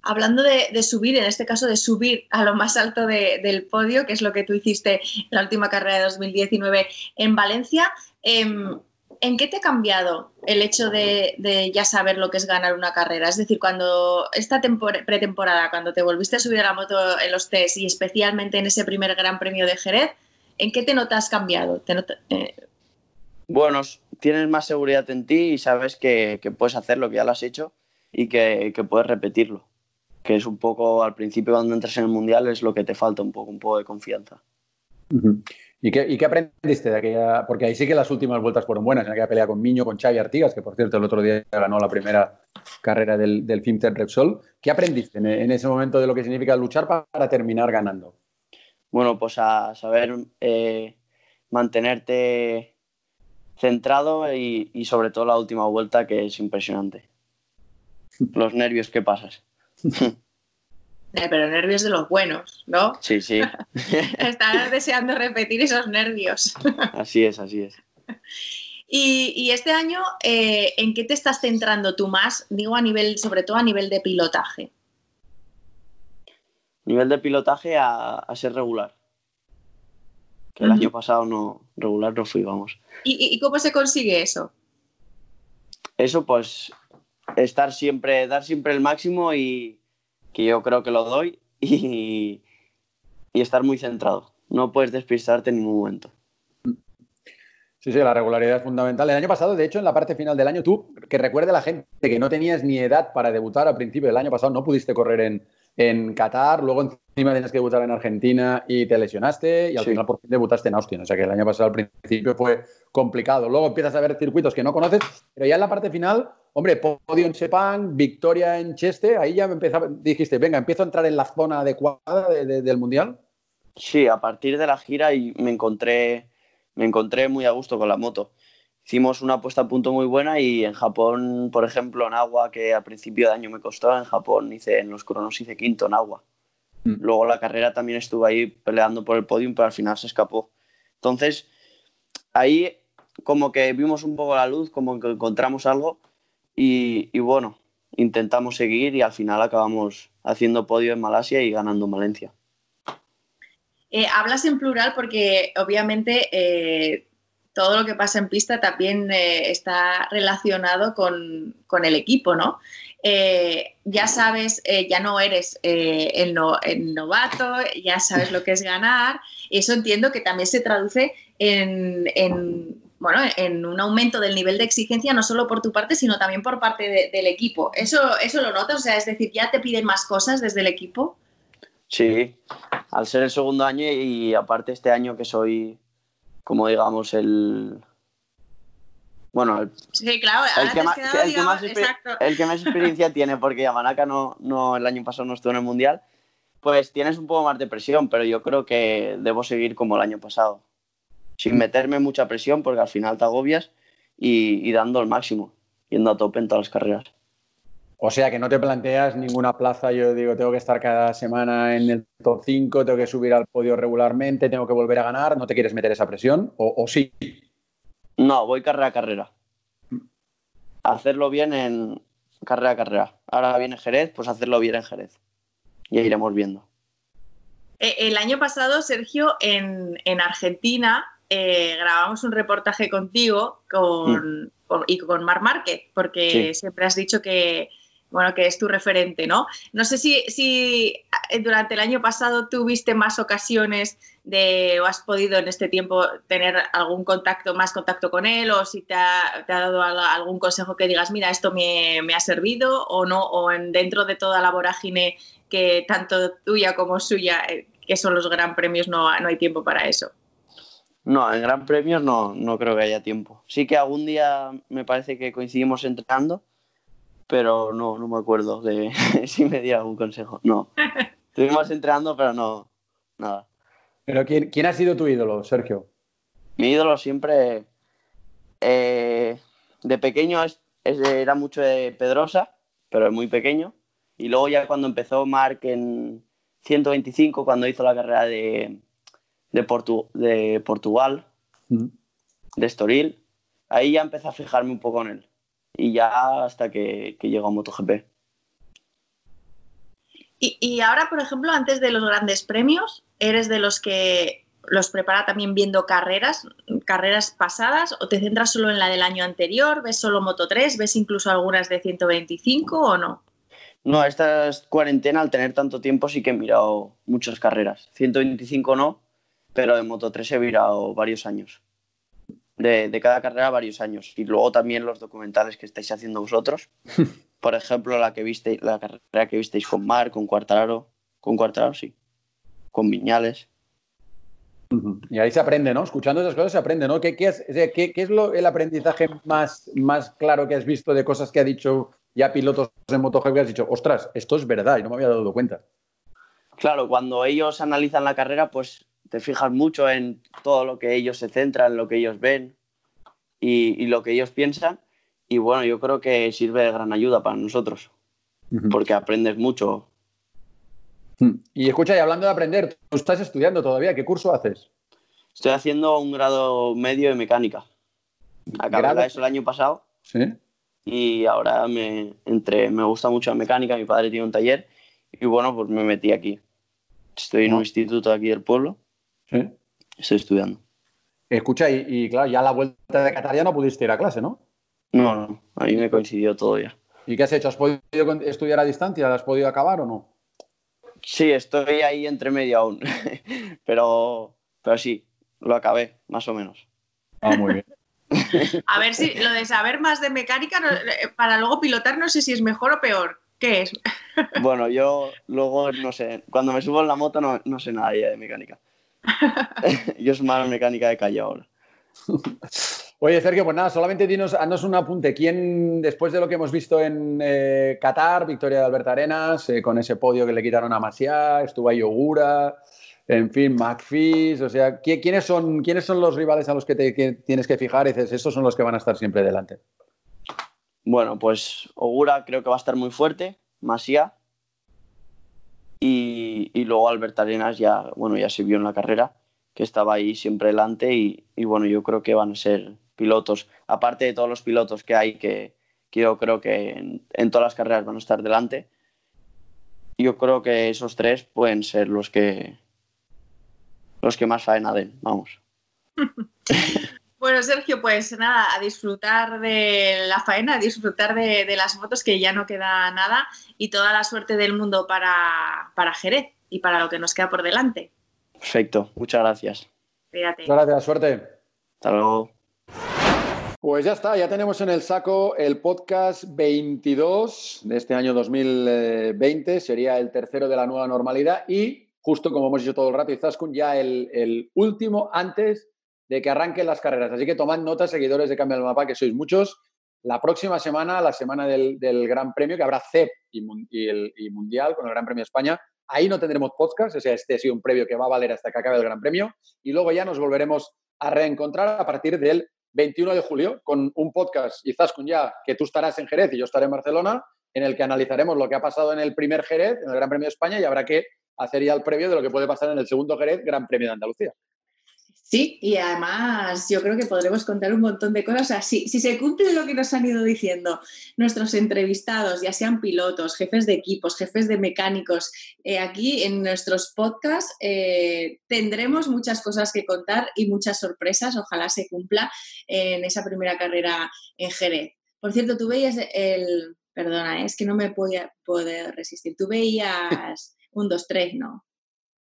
Hablando de, subir, en este caso de subir a lo más alto del podio, que es lo que tú hiciste en la última carrera de 2019 en Valencia, em, ¿en qué te ha cambiado el hecho de, ya saber lo que es ganar una carrera? Es decir, cuando esta pretemporada, cuando te volviste a subir a la moto en los test y especialmente en ese primer Gran Premio de Jerez, ¿en qué te notas cambiado? Eh, bueno, tienes más seguridad en ti y sabes que, puedes hacer lo que ya lo has hecho y que, puedes repetirlo. Que es un poco al principio cuando entras en el mundial es lo que te falta un poco, un poco de confianza. ¿Y qué, aprendiste de aquella? Porque ahí sí que las últimas vueltas fueron buenas, en aquella pelea con Miño, con Xavi Artigas, que por cierto el otro día ganó la primera carrera del, del Repsol. ¿Qué aprendiste en, ese momento de lo que significa luchar para, terminar ganando? Bueno, pues a saber eh, mantenerte centrado y, y sobre todo la última vuelta que es impresionante. <laughs> Los nervios que pasas. <laughs> Pero nervios de los buenos, ¿no? Sí, sí. <laughs> Estás deseando repetir esos nervios. así es, así es. Y, este año, eh, ¿en qué te estás centrando tú más? Digo a nivel, sobre todo a nivel de pilotaje. Nivel de pilotaje a, ser regular. Que el año pasado no, regular no fui, vamos. ¿Y, cómo se consigue eso? Eso, pues, estar siempre, dar siempre el máximo y, que yo creo que lo doy <laughs> y, estar muy centrado. No puedes despistarte en ningún momento. Sí, sí, la regularidad es fundamental. El año pasado, de hecho, en la parte final del año, tú, que recuerde la gente que no tenías ni edad para debutar a principio del año pasado, no pudiste correr en, en Qatar, luego encima tenías que debutar en Argentina y te lesionaste y al final por fin debutaste en Austin. O sea que el año pasado al principio fue complicado. Luego empiezas a ver circuitos que no conoces, pero ya en la parte final, hombre, podio en Sepang, victoria en Cheste, ahí ya empezaba, dijiste, venga, empiezo a entrar en la zona adecuada del Mundial. Sí, a partir de la gira y me encontré, me encontré muy a gusto con la moto hicimos una puesta a punto muy buena y en Japón, por ejemplo, en agua, que a principio de año me costó, en Japón hice, en los cronos hice quinto en agua. Mm. Luego la carrera también estuve ahí peleando por el podium, pero al final se escapó. Entonces, ahí como que vimos un poco la luz, como que encontramos algo y, bueno, intentamos seguir y al final acabamos haciendo podio en Malasia y ganando en Valencia. Eh, hablas en plural porque obviamente eh, todo lo que pasa en pista también eh, está relacionado con, el equipo, ¿no? Eh, ya sabes, eh, ya no eres el, novato, ya sabes lo que es ganar. Eso entiendo que también se traduce en, bueno, en un aumento del nivel de exigencia, no solo por tu parte, sino también por parte del equipo. ¿Eso, ¿Eso lo notas? O sea, es decir, ¿ya te piden más cosas desde el equipo? Sí, al ser el segundo año y aparte este año que soy como digamos el bueno el, sí, claro, el, que, más, el, que más experiencia <laughs> tiene porque Yamanaka no, no el año pasado no estuvo en el mundial pues tienes un poco más de presión pero yo creo que debo seguir como el año pasado. Sin meterme mucha presión porque al final te agobias y, y dando el máximo yendo a tope en todas las carreras o sea que no te planteas ninguna plaza, yo digo, tengo que estar cada semana en el top 5, tengo que subir al podio regularmente, tengo que volver a ganar, ¿no te quieres meter esa presión? ¿O, sí? No, voy carrera a carrera. Hacerlo bien en carrera a carrera. Ahora viene Jerez, pues hacerlo bien en Jerez. Ya iremos viendo. Eh, el año pasado, Sergio, en, Argentina eh, grabamos un reportaje contigo con, mm. y con Mar Márquez, porque siempre has dicho que, bueno, que es tu referente, ¿no? No sé si, si eh, durante el año pasado tuviste más ocasiones de, o has podido en este tiempo tener algún contacto, más contacto con él, o si te ha, dado algún consejo que digas, mira, esto me, ha servido, o no, o en, dentro de toda la vorágine que tanto tuya como suya, eh, que son los gran premios, no, no hay tiempo para eso. No, en gran premios no, no creo que haya tiempo. Sí que algún día me parece que coincidimos entrenando, pero no, no me acuerdo de <laughs> si me dio algún consejo. No. <laughs> Estuvimos entrenando, pero no, nada. ¿Pero quién, quién ha sido tu ídolo, Sergio? Mi ídolo siempre, eh, de pequeño era mucho de Pedrosa, pero es muy pequeño. Y luego ya cuando empezó Mark en 125, cuando hizo la carrera de, de, de Portugal, mm. de Estoril, ahí ya empecé a fijarme un poco en él y ya hasta que, que llegó a MotoGP. Y, y, ahora, por ejemplo, antes de los grandes premios, ¿eres de los que los prepara también viendo carreras, carreras pasadas, o te centras solo en la del año anterior? ¿Ves solo Moto 3? ¿Ves incluso algunas de 125 o no? No, esta cuarentena, al tener tanto tiempo, sí que he mirado muchas carreras. 125 no, pero de Moto 3 he mirado varios años de, cada carrera varios años. Y luego también los documentales que estáis haciendo vosotros. <laughs> Por ejemplo, la que visteis, la carrera que visteis con Mar, con Cuartararo. Con Cuartararo, sí. Con Viñales. Y ahí se aprende, ¿no? Escuchando esas cosas se aprende, ¿no? ¿Qué, qué es, qué, es lo, el aprendizaje más, más claro que has visto de cosas que ha dicho ya pilotos de MotoGP que has dicho, ostras, esto es verdad y no me había dado cuenta? Claro, cuando ellos analizan la carrera, pues te fijas mucho en todo lo que ellos se centran, lo que ellos ven y, lo que ellos piensan. Y bueno, yo creo que sirve de gran ayuda para nosotros, porque aprendes mucho. Hmm. Y escucha, y hablando de aprender, tú estás estudiando todavía, ¿qué curso haces? Estoy haciendo un grado medio de mecánica. Acabé eso el año pasado. Sí. Y ahora me, entre, me gusta mucho la mecánica, mi padre tiene un taller y bueno, pues me metí aquí. Estoy en un instituto aquí del pueblo ¿Sí? Estoy estudiando. Escucha, y, claro, ya a la vuelta de Qatar ya no pudiste ir a clase, ¿no? No, no, a mí me coincidió todo ya. ¿Y qué has hecho? ¿Has podido estudiar a distancia? ¿Has podido acabar o no? Sí, estoy ahí entre medio aún, <laughs> pero, pero sí, lo acabé, más o menos. Ah, muy bien. <laughs> A ver si lo de saber más de mecánica eh, para luego pilotar no sé si es mejor o peor. ¿Qué es? <laughs> Bueno, yo luego no sé, cuando me subo en la moto no, no sé nada ya de mecánica. Yo soy más mecánica de calle ahora. Oye, Sergio, pues nada, solamente dinos, haznos un apunte. ¿Quién, después de lo que hemos visto en eh, Qatar, victoria de Alberta Arenas, eh, con ese podio que le quitaron a Masia, estuvo ahí Ogura, en fin, McPhee, o sea, ¿quiénes son, ¿quiénes son los rivales a los que, te, tienes que fijar y dices, estos son los que van a estar siempre delante? Bueno, pues Ogura creo que va a estar muy fuerte, Masia, y, luego Alberta Arenas ya, bueno, ya se vio en la carrera que estaba ahí siempre delante y, bueno, yo creo que van a ser pilotos, aparte de todos los pilotos que hay que, yo creo que en, en, todas las carreras van a estar delante, yo creo que esos tres pueden ser los que los que más faena den, vamos. <laughs> Bueno, Sergio, pues nada, a disfrutar de la faena, a disfrutar de, de, las motos, que ya no queda nada, y toda la suerte del mundo para, para Jerez y para lo que nos queda por delante. Perfecto, muchas gracias. Muchas gracias, suerte. Hasta luego. Pues ya está, ya tenemos en el saco el podcast 22 de este año 2020, sería el tercero de la nueva normalidad y justo como hemos dicho todo el rato, Izaskun, ya el, el, último antes de que arranquen las carreras. Así que tomad nota, seguidores de Cambio del Mapa, que sois muchos. La próxima semana, la semana del, Gran Premio, que habrá CEP y, y, el, y Mundial con el Gran Premio de España, Ahí no tendremos podcast, o sea, este ha sido un previo que va a valer hasta que acabe el Gran Premio. Y luego ya nos volveremos a reencontrar a partir del 21 de julio con un podcast, quizás con ya que tú estarás en Jerez y yo estaré en Barcelona, en el que analizaremos lo que ha pasado en el primer Jerez, en el Gran Premio de España, y habrá que hacer ya el previo de lo que puede pasar en el segundo Jerez, Gran Premio de Andalucía. Sí, y además yo creo que podremos contar un montón de cosas. O sea, si, si, se cumple lo que nos han ido diciendo nuestros entrevistados, ya sean pilotos, jefes de equipos, jefes de mecánicos, eh, aquí en nuestros podcasts eh, tendremos muchas cosas que contar y muchas sorpresas. Ojalá se cumpla en esa primera carrera en Jerez. Por cierto, tú veías el... Perdona, es que no me podía poder resistir. Tú veías <laughs> un 2-3, ¿no?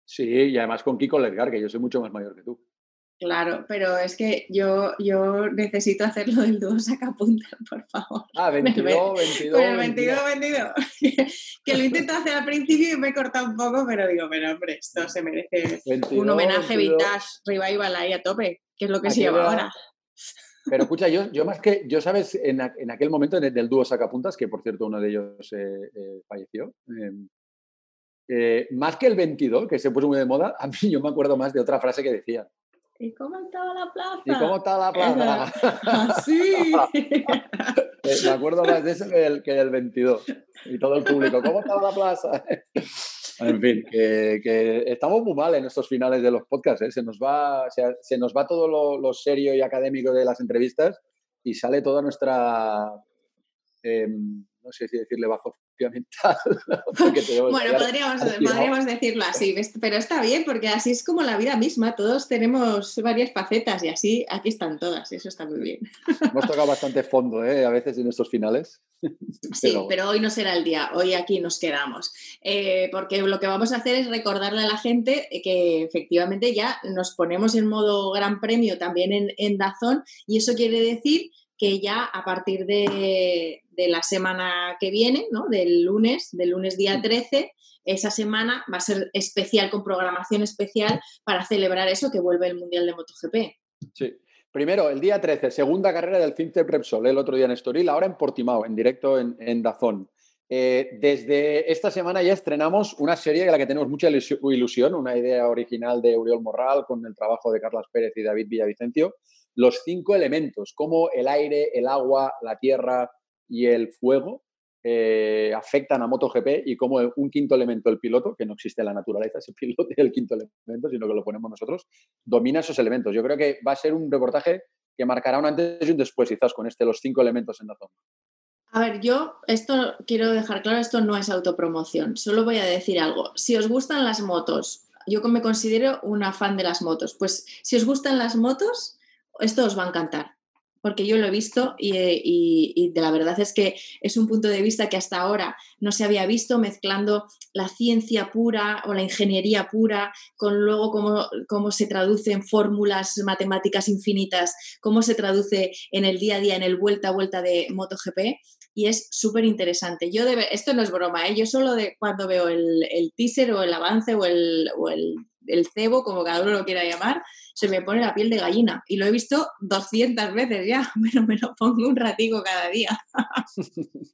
Sí, y además con Kiko Ledgar, que yo soy mucho más mayor que tú. Claro, pero es que yo, yo necesito hacerlo del dúo sacapunta, por favor. Ah, <laughs> 22, 22. Bueno, 22, 22. <laughs> que lo intento hacer al principio y me he cortado un poco, pero digo, pero hombre, esto se merece 22, un homenaje 22. vintage revival ahí a tope, que es lo que se lleva ahora. Pero <laughs> escucha, yo, yo más que, yo sabes, en, en aquel momento en el, del dúo sacapuntas, que por cierto uno de ellos eh, eh, falleció, eh, más que el 22, que se puso muy de moda, a mí yo me acuerdo más de otra frase que decía. ¿Y cómo estaba la plaza? ¿Y cómo estaba la plaza? Así. <laughs> me acuerdo más de eso que del, que del 22. Y todo el público, ¿cómo estaba la plaza? <laughs> en fin, que, que, estamos muy mal en estos finales de los podcasts. ¿eh? Se, nos va, se, se, nos va todo lo, lo, serio y académico de las entrevistas y sale toda nuestra... Eh, no sé si decirle bajo mental. <laughs> bueno, podríamos, podríamos, decirlo así, pero está bien porque así es como la vida misma, todos tenemos varias facetas y así aquí están todas, eso está muy bien. Hemos tocado bastante fondo ¿eh? a veces en estos finales. Sí, pero... pero... hoy no será el día, hoy aquí nos quedamos, eh, porque lo que vamos a hacer es recordarle a la gente que efectivamente ya nos ponemos en modo gran premio también en, en Dazón y eso quiere decir que ya a partir de, de, la semana que viene, ¿no? del lunes, del lunes día 13, esa semana va a ser especial, con programación especial para celebrar eso que vuelve el Mundial de MotoGP. Sí. Primero, el día 13, segunda carrera del Fintech Repsol, el otro día en Estoril, ahora en Portimao, en directo en, en Dazón. Eh, desde esta semana ya estrenamos una serie de la que tenemos mucha ilusión, una idea original de Uriol Morral con el trabajo de Carlos Pérez y David Villavicencio, los cinco elementos, como el aire, el agua, la tierra y el fuego eh, afectan a MotoGP y cómo un quinto elemento, el piloto, que no existe en la naturaleza ese <laughs> piloto el quinto elemento, sino que lo ponemos nosotros, domina esos elementos. Yo creo que va a ser un reportaje que marcará un antes y un después, quizás, con este, los cinco elementos en la zona. A ver, yo esto quiero dejar claro, esto no es autopromoción, solo voy a decir algo. Si os gustan las motos, yo me considero una fan de las motos, pues si os gustan las motos, esto os va a encantar. porque yo lo he visto y, de la verdad es que es un punto de vista que hasta ahora no se había visto mezclando la ciencia pura o la ingeniería pura con luego cómo, cómo se traduce en fórmulas matemáticas infinitas, cómo se traduce en el día a día, en el vuelta a vuelta de MotoGP y es súper interesante. Yo esto no es broma, ¿eh? yo solo de cuando veo el, el teaser o el avance o el, el cebo, como cada uno lo quiera llamar, se me pone la piel de gallina. Y lo he visto 200 veces ya, <laughs> pero me lo pongo un ratico cada día. <laughs>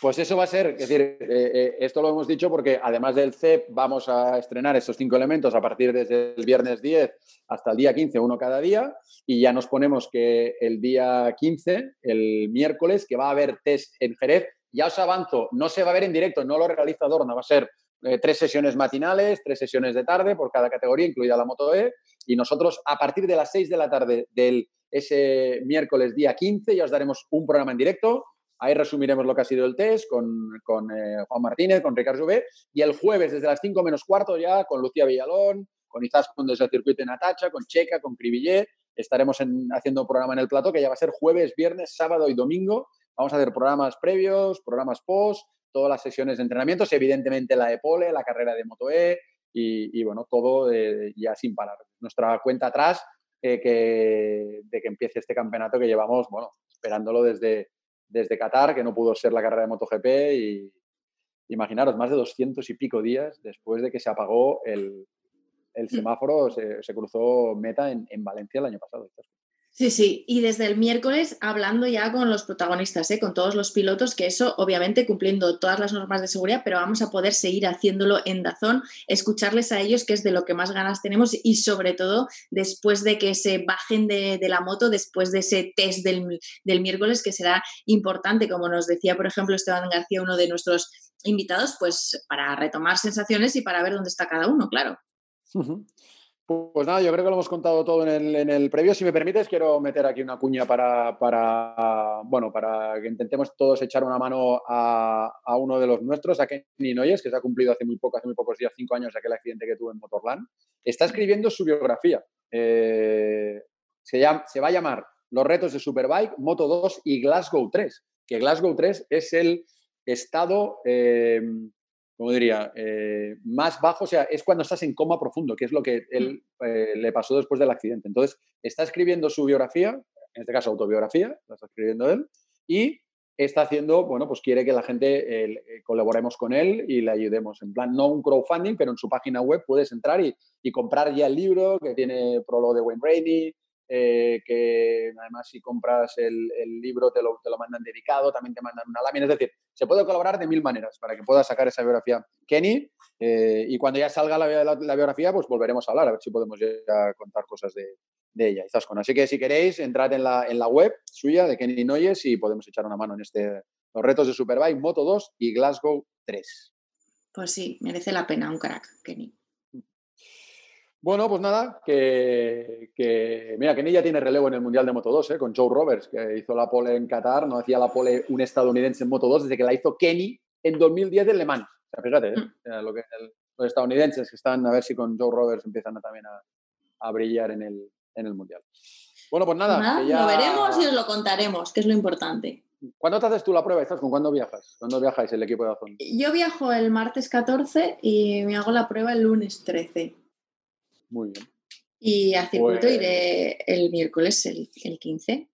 pues eso va a ser, es decir, eh, eh, esto lo hemos dicho porque además del CEP vamos a estrenar estos cinco elementos a partir desde el viernes 10 hasta el día 15, uno cada día, y ya nos ponemos que el día 15, el miércoles, que va a haber test en Jerez, ya os avanzo, no se va a ver en directo, no lo realiza Dorna, va a ser eh, tres sesiones matinales, tres sesiones de tarde por cada categoría, incluida la Moto E. Y nosotros, a partir de las 6 de la tarde del ese miércoles día 15, ya os daremos un programa en directo. Ahí resumiremos lo que ha sido el test con, con eh, Juan Martínez, con Ricardo Juvé. Y el jueves, desde las 5 menos cuarto, ya con Lucía Villalón, con Izaskun desde el circuito en Atacha, con Checa, con Cribillet. Estaremos haciendo un programa en el plato que ya va a ser jueves, viernes, sábado y domingo. Vamos a hacer programas previos, programas post, todas las sesiones de entrenamientos, evidentemente la de pole, la carrera de Moto E y, bueno, todo eh, ya sin parar. Nuestra cuenta atrás eh, que, de que empiece este campeonato que llevamos, bueno, esperándolo desde, desde Qatar, que no pudo ser la carrera de MotoGP y imaginaros, más de 200 y pico días después de que se apagó el, el mm. semáforo, se, se cruzó meta en, en, Valencia el año pasado. Sí, sí, y desde el miércoles hablando ya con los protagonistas, ¿eh? con todos los pilotos, que eso obviamente cumpliendo todas las normas de seguridad, pero vamos a poder seguir haciéndolo en Dazón, escucharles a ellos, que es de lo que más ganas tenemos, y sobre todo después de que se bajen de, la moto, después de ese test del, del, miércoles, que será importante, como nos decía, por ejemplo, Esteban García, uno de nuestros invitados, pues para retomar sensaciones y para ver dónde está cada uno, claro. Pues nada, yo creo que lo hemos contado todo en el, previo. Si me permites, quiero meter aquí una cuña para, bueno, para que intentemos todos echar una mano a, uno de los nuestros, a Kenny Noyes, que se ha cumplido hace muy poco, hace muy pocos días, cinco años, aquel accidente que tuvo en Motorland. Está escribiendo su biografía. Eh, se, llama, se va a llamar Los retos de Superbike, Moto 2 y Glasgow 3, que Glasgow 3 es el estado... Eh, como diría, eh, más bajo, o sea, es cuando estás en coma profundo, que es lo que él mm. eh, le pasó después del accidente. Entonces, está escribiendo su biografía, en este caso autobiografía, la está escribiendo él, y está haciendo, bueno, pues quiere que la gente eh, colaboremos con él y le ayudemos. En plan, no un crowdfunding, pero en su página web puedes entrar y, y comprar ya el libro que tiene prólogo de Wayne Rainey, eh, que además si compras el, libro te lo, te lo, mandan dedicado, también te mandan una lámina. Es decir, se puede colaborar de mil maneras para que puedas sacar esa biografía Kenny. Eh, y cuando ya salga la, biografía, pues volveremos a hablar, a ver si podemos ya contar cosas de, de ella. Así que si queréis, entrad en la, en la web suya de Kenny Noyes y podemos echar una mano en este, los retos de Superbike, Moto 2 y Glasgow 3. Pues sí, merece la pena un crack, Kenny. Bueno, pues nada, que, mira, Kenny ya tiene relevo en el Mundial de Moto 2, ¿eh? con Joe Roberts, que hizo la pole en Qatar, no hacía la pole un estadounidense en Moto 2 desde que la hizo Kenny en 2010 en Le Mans. O sea, fíjate, ¿eh? mm. lo que, los estadounidenses que están, a ver si con Joe Roberts empiezan también a, brillar en el, en el Mundial. Bueno, pues nada. Lo veremos y os lo contaremos, que es lo importante. ¿Cuándo te haces tú la prueba? ¿Estás con cuándo viajas? ¿Cuándo viajáis el equipo de Azón? Yo viajo el martes 14 y me hago la prueba el lunes 13. Muy bien. Y al circuito pues iré el miércoles, el, el 15.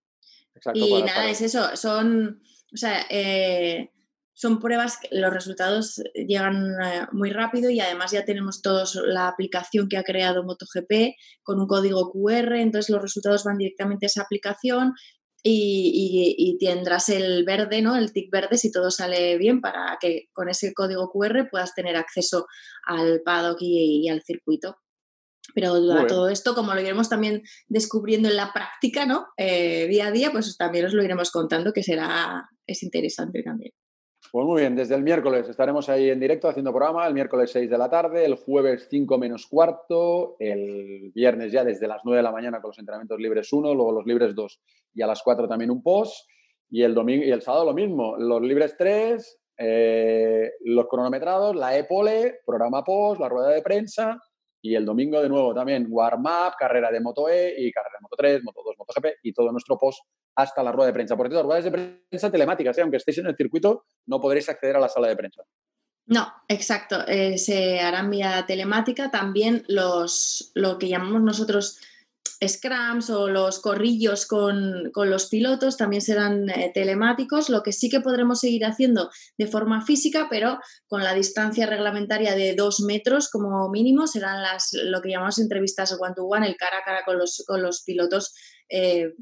Exacto, y nada, es eso, son, o sea, eh, son pruebas, los resultados llegan eh, muy rápido y además ya tenemos todos la aplicación que ha creado MotoGP con un código QR, entonces los resultados van directamente a esa aplicación y, y, tendrás el verde, ¿no? El tick verde si todo sale bien para que con ese código QR puedas tener acceso al paddock y al circuito. Pero todo esto, como lo iremos también descubriendo en la práctica, ¿no? Eh, día a día, pues también os lo iremos contando, que será, es interesante también. Pues muy bien, desde el miércoles estaremos ahí en directo haciendo programa, el miércoles 6 de la tarde, el jueves 5 menos cuarto, el viernes ya desde las 9 de la mañana con los entrenamientos libres 1, luego los libres 2 y a las 4 también un post, y el, domingo, y el sábado lo mismo, los libres 3, eh, los cronometrados, la EPOLE, programa post, la rueda de prensa, y el domingo de nuevo también warm-up, carrera de Moto E y carrera de Moto 3, Moto 2, Moto GP y todo nuestro post hasta la rueda de prensa. Por cierto, ruedas de prensa telemáticas, ¿eh? aunque estéis en el circuito, no podréis acceder a la sala de prensa. No, exacto. Eh, se harán vía telemática. También los, lo que llamamos nosotros scrums o los corrillos con, los pilotos también serán eh, telemáticos, lo que sí que podremos seguir haciendo de forma física, pero con la distancia reglamentaria de dos metros como mínimo, serán las, lo que llamamos entrevistas one-to-one, el cara a cara con los, con los pilotos, eh,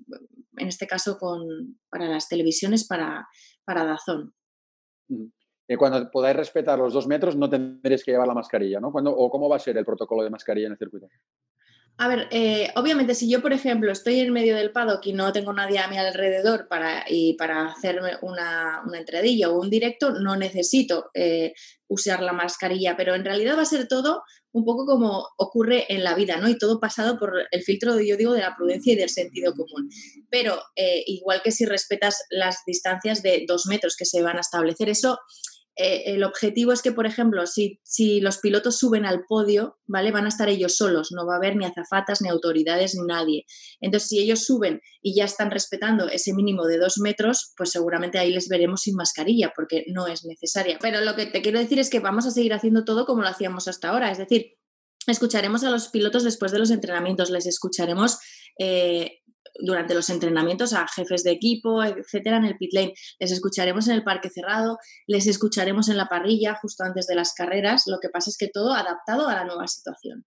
en este caso con, para las televisiones, para, para Dazón. Eh, cuando podáis respetar los dos metros, no tendréis que llevar la mascarilla, ¿no? ¿O cómo va a ser el protocolo de mascarilla en el circuito? A ver, eh, obviamente si yo, por ejemplo, estoy en medio del paddock y no tengo nadie a mi alrededor para, y para hacerme una, una entradilla o un directo, no necesito eh, usar la mascarilla, pero en realidad va a ser todo un poco como ocurre en la vida, ¿no? Y todo pasado por el filtro, yo digo, de la prudencia y del sentido común. Pero eh, igual que si respetas las distancias de dos metros que se van a establecer, eso eh, el objetivo es que, por ejemplo, si, si, los pilotos suben al podio, ¿vale? Van a estar ellos solos, no va a haber ni azafatas, ni autoridades, ni nadie. Entonces, si ellos suben y ya están respetando ese mínimo de dos metros, pues seguramente ahí les veremos sin mascarilla, porque no es necesaria. Pero lo que te quiero decir es que vamos a seguir haciendo todo como lo hacíamos hasta ahora, es decir, escucharemos a los pilotos después de los entrenamientos, les escucharemos eh, durante los entrenamientos a jefes de equipo, etcétera, en el pit lane. Les escucharemos en el parque cerrado, les escucharemos en la parrilla justo antes de las carreras. Lo que pasa es que todo adaptado a la nueva situación.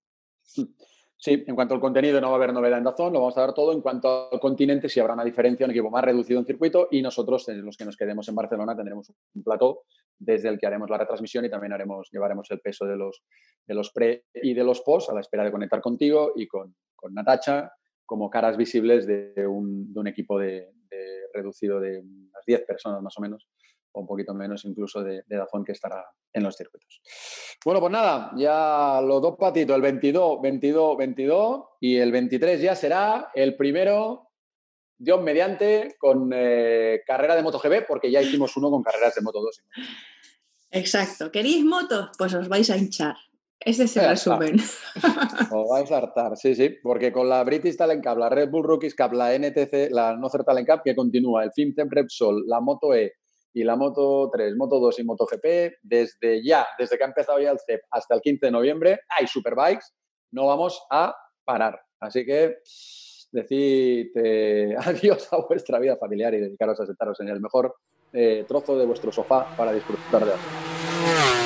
Sí, en cuanto al contenido no va a haber novedad en Dazón, lo vamos a dar todo. En cuanto al continente, si habrá una diferencia, un equipo más reducido en circuito y nosotros, los que nos quedemos en Barcelona, tendremos un plató desde el que haremos la retransmisión y también haremos, llevaremos el peso de los, de los pre y de los post a la espera de conectar contigo y con, con Natacha como caras visibles de un, equipo de, reducido de unas 10 personas más o menos, o un poquito menos incluso de, de Dazón que estará en los circuitos. Bueno, pues nada, ya los dos patitos, el 22, 22, 22 y el 23 ya será el primero, Dios mediante, con eh, carrera de MotoGP, porque ya hicimos uno con carreras de Moto2. Exacto. ¿Queréis motos? Pues os vais a hinchar. Ese es el resumen. <laughs> Os vais a hartar, sí, sí, porque con la British Talent Cup, la Red Bull Rookies Cup, la NTC, la Nocer Talent Cup, que continúa, el FIMTEM Repsol, la Moto E y la Moto 3, Moto 2 y Moto GP, desde ya, desde que ha empezado ya el CEP hasta el 15 de noviembre, hay Superbikes, no vamos a parar. Así que decid <laughs> adiós a vuestra vida familiar y dedicaros a sentaros en el mejor eh, trozo de vuestro sofá para disfrutar de algo.